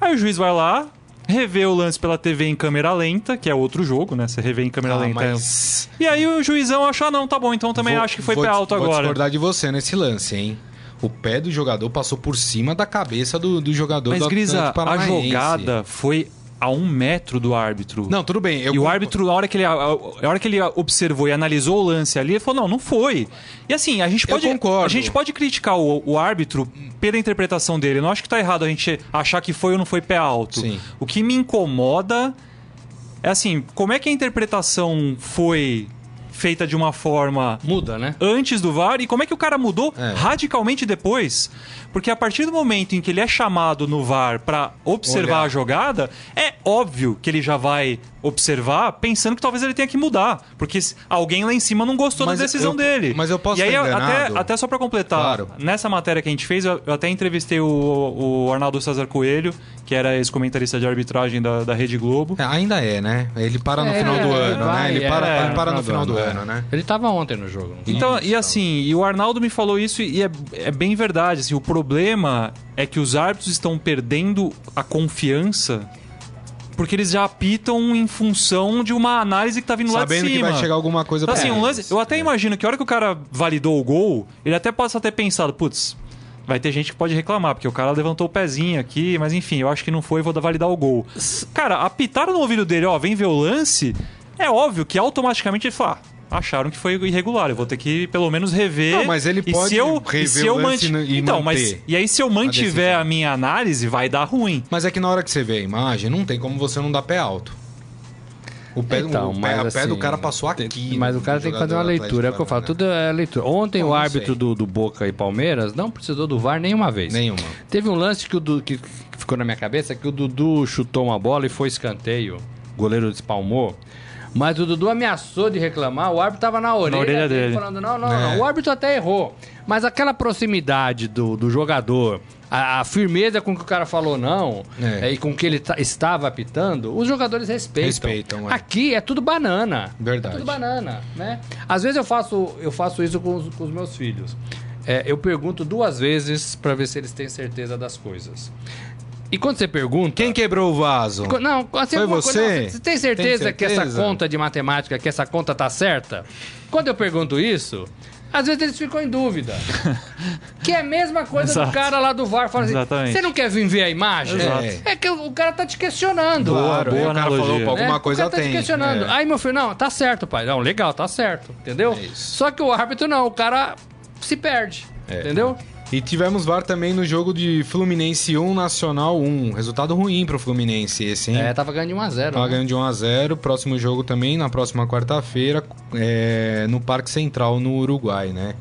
Aí o juiz vai lá, revê o lance pela TV em câmera lenta, que é outro jogo, né? Você revê em câmera Ah, lenta. mas E aí o juizão achou, ah, não, tá bom, então também vou- acho que foi vou pé alto Vou agora. discordar de você nesse lance, hein? O pé do jogador passou por cima da cabeça do, do jogador Mas, do Grisa, a jogada foi a um metro do árbitro. Não, tudo bem. Eu e o árbitro, a hora, que ele, a, a hora que ele observou e analisou o lance ali, ele falou: não, não foi. E assim, a gente pode, a gente pode criticar o, o árbitro pela interpretação dele. Eu não acho que tá errado a gente achar que foi ou não foi pé alto. Sim. O que me incomoda é assim: como é que a interpretação foi feita de uma forma Muda, né? antes do VAR e como é que o cara mudou É. radicalmente depois? Porque a partir do momento em que ele é chamado no VAR pra observar Olhar. a jogada, é óbvio que ele já vai observar pensando que talvez ele tenha que mudar, porque alguém lá em cima não gostou Mas da decisão eu- dele. mas eu posso E aí estar até, enganado. até só pra completar, Claro. nessa matéria que a gente fez, eu, eu até entrevistei o, o Arnaldo César Coelho, que era ex-comentarista de arbitragem da, da Rede Globo. É, ainda é, né? Ele para no É, final do ano, né? Ele para, ele para no final do ano, é. né? Ele tava ontem no jogo. não Então, e assim, e o Arnaldo me falou isso e é, é bem verdade. Assim, o problema é que os árbitros estão perdendo a confiança porque eles já apitam em função de uma análise que tá vindo lá de Sabendo cima. que vai chegar alguma coisa Então, pra assim, um lance, eu até imagino que a hora que o cara validou o gol, ele até possa ter pensado, putz, vai ter gente que pode reclamar, porque o cara levantou o pezinho aqui, mas enfim, eu acho que não foi, vou dar- validar o gol. Cara, apitaram no ouvido dele, ó, vem ver o lance, é óbvio que automaticamente ele fala, ah, acharam que foi irregular, eu vou ter que pelo menos rever. Não, mas ele E pode se eu, rever e se o eu lance manti- e Então, manter mas e aí se eu mantiver decisão. a minha análise, vai dar ruim. Mas é que na hora que você vê a imagem, não tem como você não dar pé alto. O pé, Então, o pé, mas pé do assim, cara passou tem- aqui. Mas o cara tem que fazer uma do leitura, é o que eu falo. Atlético Tudo é leitura. Ontem Bom, o árbitro do, do Boca e Palmeiras não precisou do VAR nenhuma vez. Nenhuma. Teve um lance que, o Du- que ficou na minha cabeça que o Dudu chutou uma bola e foi escanteio. O goleiro espalmou. Mas o Dudu ameaçou de reclamar, o árbitro tava na orelha, orelha dele. falando: não, não, É. não. O árbitro até errou. Mas aquela proximidade do, do jogador, a, a firmeza com que o cara falou não, É. é, e com que ele ta- estava apitando, os jogadores respeitam. Respeitam, é. Aqui é tudo banana. Verdade. É tudo banana, né? Às vezes eu faço, eu faço isso com os, com os meus filhos. É, eu pergunto duas vezes para ver se eles têm certeza das coisas. E quando você pergunta. Quem quebrou o vaso? Não, assim, Foi alguma coisa- você? não, você tem certeza, Tem que essa certeza? conta de matemática, que essa conta tá certa? Quando eu pergunto isso, às vezes eles ficam em dúvida. que é a mesma coisa do Exato. cara lá do VAR falando assim: Exatamente. você não quer vir ver a imagem? Exato. É que o o cara tá te questionando. Claro, boa aí o cara analogia. falou, né? alguma O coisa cara tá tem. te questionando. É. Aí meu filho, não, tá certo, pai. Não, legal, tá certo. Entendeu? É isso. Só que o árbitro não, o cara se perde. É. Entendeu? E tivemos VAR também no jogo de Fluminense 1, Nacional 1. Resultado ruim pro Fluminense esse, hein? É, tava ganhando de 1x0. Tava né? ganhando de 1 a 0 Próximo jogo também, na próxima quarta-feira, é, no Parque Central, no Uruguai, né?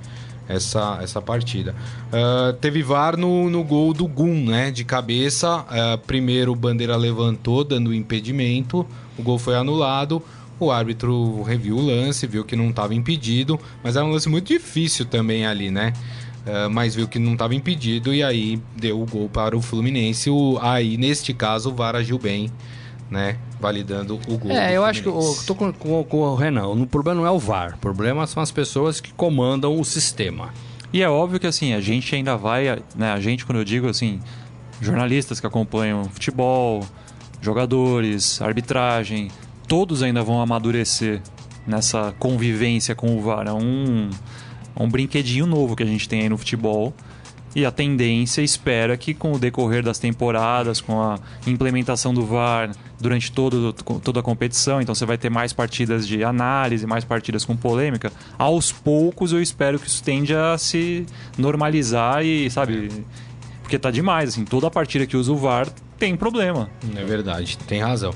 Essa, essa partida. Ah, teve VAR no, no gol do Gum, né? De cabeça. Ah, primeiro o Bandeira levantou, dando impedimento. O gol foi anulado. O árbitro reviu o lance, viu que não estava impedido. Mas era um lance muito difícil também ali, né? Ah, mas viu que não estava impedido e aí deu o gol para o Fluminense. O, aí, neste caso, o VAR agiu bem, né? Validando o gol. É, do eu acho que eu tô com, com- com o Renan. O problema não é o VAR. O problema são as pessoas que comandam o sistema. E é óbvio que assim, a gente ainda vai, né, a gente quando eu digo assim, jornalistas que acompanham futebol, jogadores, arbitragem, todos ainda vão amadurecer nessa convivência com o VAR. É um, um brinquedinho novo que a gente tem aí no futebol. E a tendência espera que com o decorrer das temporadas, com a implementação do VAR durante todo, toda a competição, então você vai ter mais partidas de análise, mais partidas com polêmica. Aos poucos eu espero que isso tende a se normalizar e, sabe, porque tá demais, assim, toda partida que usa o VAR tem problema. É verdade, tem razão.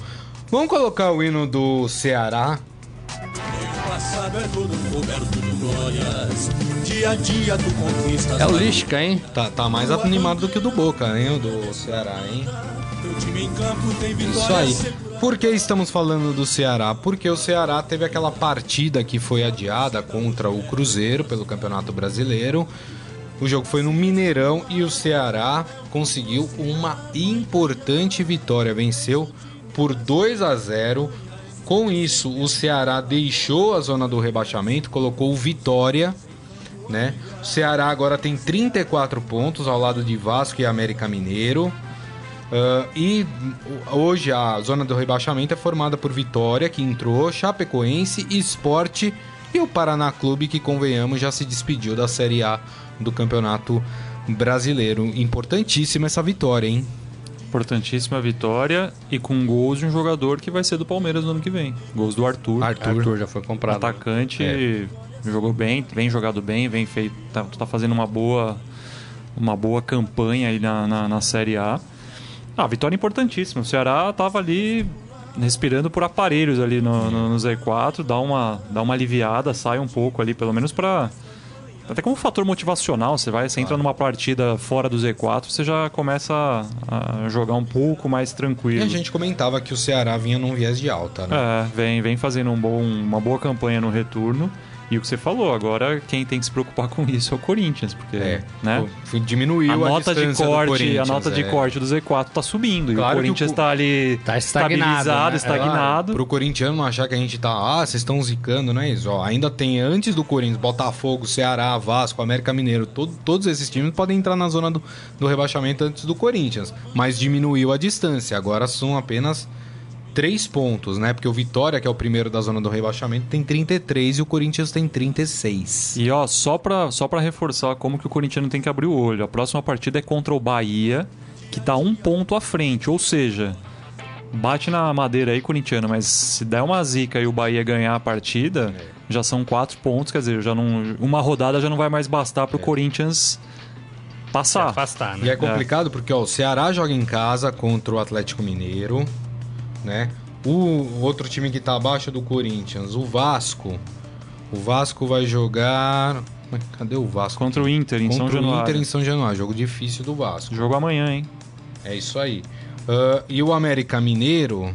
Vamos colocar o hino do Ceará. É. É o Lisca, hein? Tá, tá mais animado do que o do Boca, hein? O do Ceará, hein? Isso aí. Por que estamos falando do Ceará? Porque o Ceará teve aquela partida que foi adiada contra o Cruzeiro pelo Campeonato Brasileiro. O jogo foi no Mineirão e o Ceará conseguiu uma importante vitória. Venceu por 2 a 0. Com isso, o Ceará deixou a zona do rebaixamento, colocou o Vitória né? O Ceará agora tem 34 pontos ao lado de Vasco e América Mineiro. Ah, e hoje a zona do rebaixamento é formada por Vitória, que entrou, Chapecoense, Esporte e o Paraná Clube, que convenhamos já se despediu da Série A do Campeonato Brasileiro. Importantíssima essa vitória, hein? Importantíssima vitória e com gols de um jogador que vai ser do Palmeiras no ano que vem. Gols do Arthur. Arthur, já foi comprado. atacante É. jogou bem, vem jogado bem, vem feito, tá, tá fazendo uma boa uma boa campanha aí na, na, na Série A. Ah, vitória importantíssima. O Ceará tava ali respirando por aparelhos ali no, no, no Z4, dá uma, dá uma aliviada, sai um pouco ali, pelo menos para até como fator motivacional, você vai, você entra numa partida fora do Z4, você já começa a, jogar um pouco mais E tranquilo. a gente comentava que o Ceará vinha num viés de alta, né? É, vem, vem fazendo um bom, uma boa campanha no retorno. E o que você falou, agora quem tem que se preocupar com isso é o Corinthians, porque É, né? foi- diminuiu a a, nota de distância do corte, a nota de é. corte do Z4 tá subindo. e Claro o que Corinthians o- tá ali Tá estagnado, estabilizado, né? estagnado. Pro corintiano não achar que a gente tá, ah, vocês estão zicando, não é isso? Ó, ainda tem antes do Corinthians, Botafogo, Ceará, Vasco, América Mineiro, todo- todos esses times podem entrar na zona do, do rebaixamento antes do Corinthians, mas diminuiu a distância. Agora são apenas três pontos, né? Porque o Vitória, que é o primeiro da zona do rebaixamento, tem 33 e o Corinthians tem 36. E ó, só pra, só pra reforçar como que o corintiano tem que abrir o olho. A próxima partida é contra o Bahia, que tá um ponto à frente. Ou seja, bate na madeira aí, corintiano, mas se der uma zica e o Bahia ganhar a partida, já são quatro pontos. Quer dizer, já não, uma rodada já não vai mais bastar pro Corinthians passar. Afastar, E né? é complicado porque ó, o Ceará joga em casa contra o Atlético Mineiro, né? O outro time que tá abaixo do Corinthians, o Vasco. O Vasco vai jogar. Cadê o Vasco? Contra o Inter, em Contra São o Januário. Inter em São Januário. Jogo difícil do Vasco. Jogo amanhã, hein? É isso aí. Ah, e o América Mineiro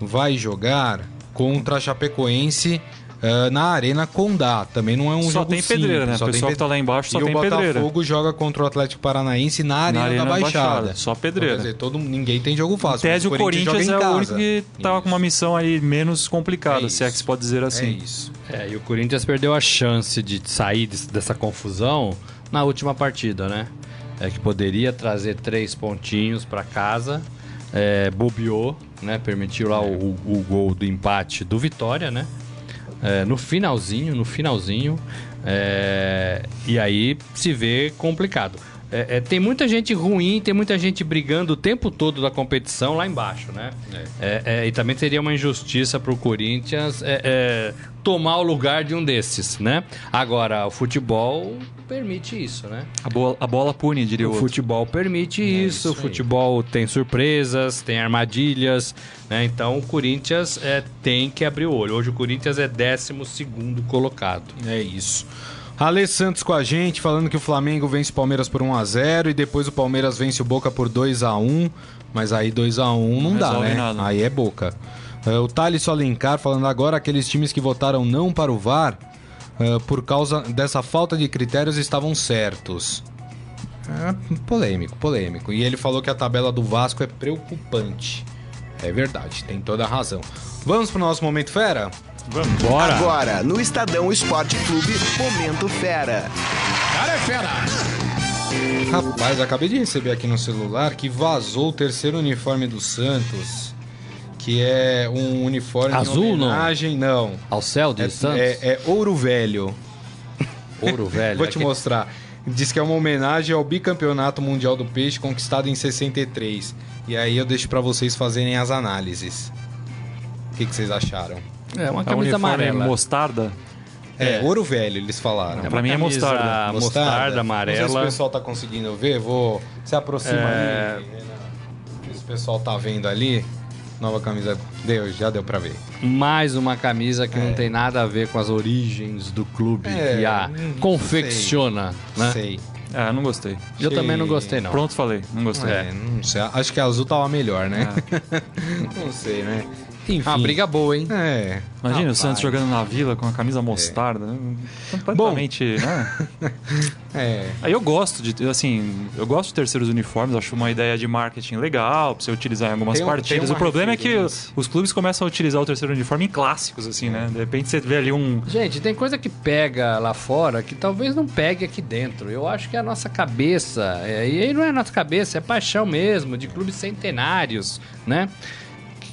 vai jogar contra a Chapecoense ah, na Arena Condá. Também não é um Só jogo tem pedreira, simples, né? só O tem pessoal pe- que tá lá embaixo só e tem o pedreira. Botafogo joga contra o Atlético Paranaense na Arena, Arena da Baixada. Baixada, só pedreira. Então, quer dizer, todo, ninguém tem jogo Em fácil. tese, o Corinthians, joga em é o único que tava com uma missão aí menos complicada, É se é que se pode dizer É assim. isso. É, e o Corinthians perdeu a chance de sair des- dessa confusão na última partida, né? é, que poderia trazer três pontinhos para casa, é, bobeou, né? Permitiu lá o, o gol do empate do Vitória, né? É, no finalzinho, no finalzinho, é, e aí se vê complicado. É, é, tem muita gente ruim, tem muita gente brigando o tempo todo da competição lá embaixo, né? É, é, e também seria uma injustiça para o Corinthians é, é, tomar o lugar de um desses, né? Agora, o futebol permite isso, né? A bola, a bola pune, diria o, O outro. futebol permite É isso, isso o aí. futebol tem surpresas, tem armadilhas, né? Então o Corinthians é, tem que abrir o olho. Hoje o Corinthians é 12 colocado. É isso. Ale Santos com a gente, falando que o Flamengo vence o Palmeiras por 1x0 e depois o Palmeiras vence o Boca por 2x1. Mas aí 2x1 não, dá, resolve né? nada. Aí é Boca. É, o Thales Alencar falando agora aqueles times que votaram não para o VAR é, por causa dessa falta de critérios estavam certos. É, polêmico, polêmico. E ele falou que a tabela do Vasco é preocupante. É verdade, tem toda a razão. Vamos pro nosso Momento Fera? Bora! Agora, no Estadão Esporte Clube, Momento Fera. Rapaz, acabei de receber aqui no celular que vazou o terceiro uniforme do Santos. Que é um uniforme Azul, em não? homenagem, não. Ao céu de É, Santos? é- é ouro velho. Ouro velho. Vou te Aqui- mostrar. Diz que é uma homenagem ao bicampeonato mundial do peixe conquistado em 63. E aí eu deixo pra vocês fazerem as análises. O que, que vocês acharam? É uma A camisa amarela. mostarda. É, ouro velho, eles falaram. Pra mim é camisa mostarda. Mostarda, Não sei se o amarela. pessoal tá conseguindo ver. Vou. Se aproxima É. ali. Renan. Se o pessoal tá vendo ali. Nova camisa. Deu, já deu pra ver. Mais uma camisa que não tem nada a ver com as origens do clube É, que a hum, confecciona, né? Sei. É, não gostei. Eu Sei. também não gostei, não. Pronto, falei. Não gostei. É, não sei. Acho que a azul tava melhor, né? não sei, né? Enfim. Ah, briga boa, hein? É. Imagina o Rapaz. Santos jogando na vila com a camisa mostarda. né? Completamente, né? É. Aí eu gosto de, assim, eu gosto de terceiros uniformes, acho uma ideia de marketing legal, pra você utilizar em algumas Tem partidas. tem O problema é que os clubes começam a utilizar o terceiro uniforme em clássicos, assim, né? De repente você vê ali um. Gente, tem coisa que pega lá fora que talvez não pegue aqui dentro. Eu acho que é a nossa cabeça, é, e aí não é a nossa cabeça, é paixão mesmo, de clubes centenários, né?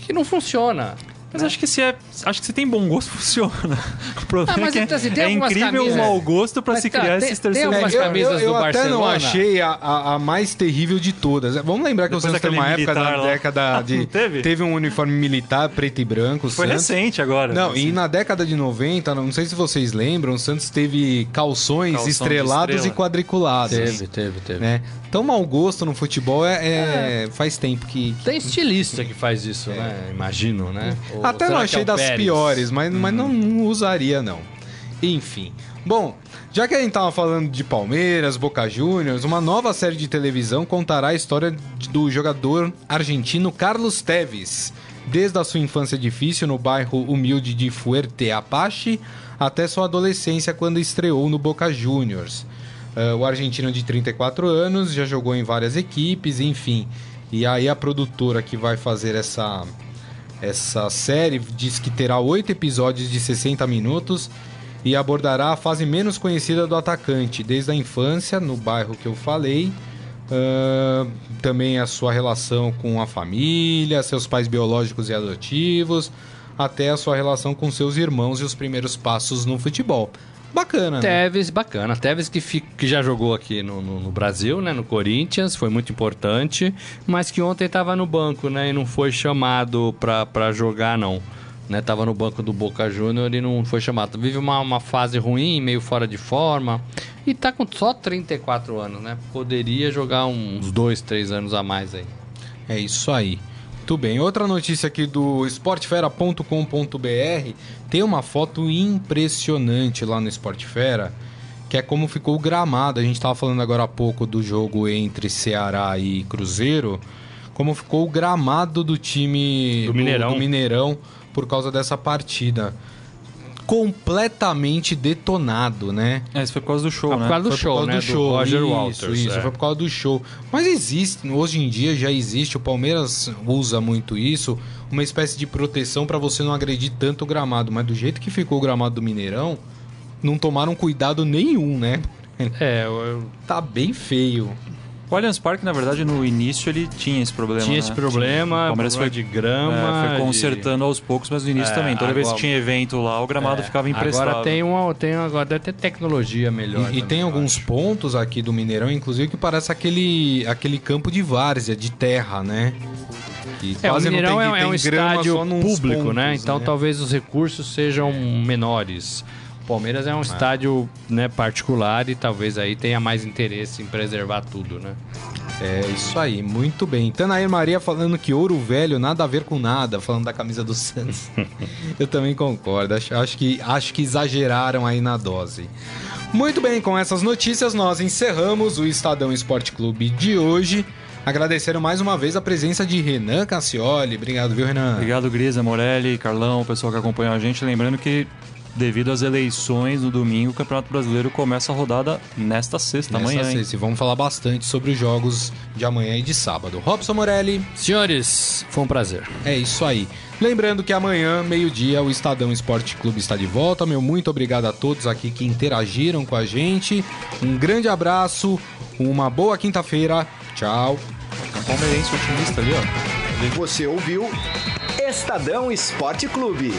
Que, não funciona. Mas acho que se é. Acho que se tem bom gosto, funciona. O problema Ah, mas é que então, assim, tem é incrível camisas- o mau gosto pra Mas, se cara, criar tem- esses tem terceiros algumas eu, camisas eu, eu do até não Barcelona. achei a, a, a mais terrível de todas. Vamos lembrar que Depois o Santos teve uma época lá. década de. Não teve? um uniforme militar preto e branco. Foi Santos. recente agora. Não, assim. e na década de 90, não sei se vocês lembram, o Santos teve calções Calção estrelados estrela. e quadriculados. Teve, teve, teve. Né? Então, mau gosto no futebol é, é- faz tempo que. Tem estilista que faz isso, né? Imagino, né? Ou Até não que achei é das Pérez? piores, mas, mas não, não usaria, não. Enfim. Bom, já que a gente tava falando de Palmeiras, Boca Juniors, uma nova série de televisão contará a história do jogador argentino Carlos Teves. Desde a sua infância difícil no bairro humilde de Fuerte Apache até sua adolescência quando estreou no Boca Juniors. Ah, o argentino de 34 anos já jogou em várias equipes, enfim. E aí a produtora que vai fazer essa essa série diz que terá oito episódios de 60 minutos e abordará a fase menos conhecida do atacante, desde a infância, no bairro que eu falei, ah, também a sua relação com a família, seus pais biológicos e adotivos, até a sua relação com seus irmãos e os primeiros passos no futebol. Bacana, né? Teves, bacana. Teves que, que já jogou aqui no, no- no Brasil, né? No Corinthians, foi muito importante, mas que ontem estava no banco, né? E não foi chamado pra, pra jogar, não. Né, tava no banco do Boca Júnior e não foi chamado. Vive uma, uma fase ruim, meio fora de forma. E tá com só 34 anos, né? Poderia jogar uns 2, 3 anos a mais aí. É isso aí. Muito bem. Outra notícia aqui do esportefera.com.br tem uma foto impressionante lá no Esportefera, que é como ficou o gramado. A gente estava falando agora há pouco do jogo entre Ceará e Cruzeiro, como ficou o gramado do time Do Mineirão. do Mineirão por causa dessa partida. Completamente detonado, né? É, isso foi por causa do show, Ah, por né? causa do Foi por show, causa né? do do show. Roger isso, Walters. Isso, é. foi por causa do show. Mas existe, hoje em dia já existe, o Palmeiras usa muito isso, uma espécie de proteção para você não agredir tanto o gramado. Mas do jeito que ficou o gramado do Mineirão, não tomaram cuidado nenhum, né? É, eu- Tá bem feio. O Allianz Parque, na verdade, no início ele tinha esse problema. Tinha né? esse problema, O Palmeiras problema foi de grama. É, foi de- consertando aos poucos, mas no início É, também. Toda vez que agora- tinha evento lá, o gramado É, ficava emprestado. Agora tem uma, tem agora deve ter tecnologia melhor. E, e também, tem eu alguns acho. pontos aqui do Mineirão, inclusive, que parece aquele, aquele campo de várzea, de terra, né? Que É, o quase não Mineirão tem- é, é tem um estádio público, pontos, né? Então talvez os recursos sejam menores. O Palmeiras é um estádio né, particular e talvez aí tenha mais interesse em preservar tudo, né? É isso aí, muito bem. Tanair Maria falando que ouro velho nada a ver com nada, falando da camisa do Santos. Eu também concordo, acho, acho que, acho que exageraram aí na dose. Muito bem, com essas notícias nós encerramos o Estadão Esporte Clube de hoje. Agradecendo mais uma vez a presença de Renan Cassioli. Obrigado, viu, Renan? Obrigado, Grisa, Morelli, Carlão, o pessoal que acompanhou a gente. Lembrando que, devido às eleições no domingo, o Campeonato Brasileiro começa a rodada nesta sexta, amanhã. hein? sexta. E vamos falar bastante sobre os jogos de amanhã e de sábado. Robson Morelli, Senhores, foi um prazer. É isso aí. Lembrando que amanhã, meio-dia, o Estadão Esporte Clube está de volta. Meu muito obrigado a todos aqui que interagiram com a gente. Um grande abraço, uma boa quinta-feira. Tchau. Um palmeirense otimista ali, ó. Você ouviu Estadão Esporte Clube.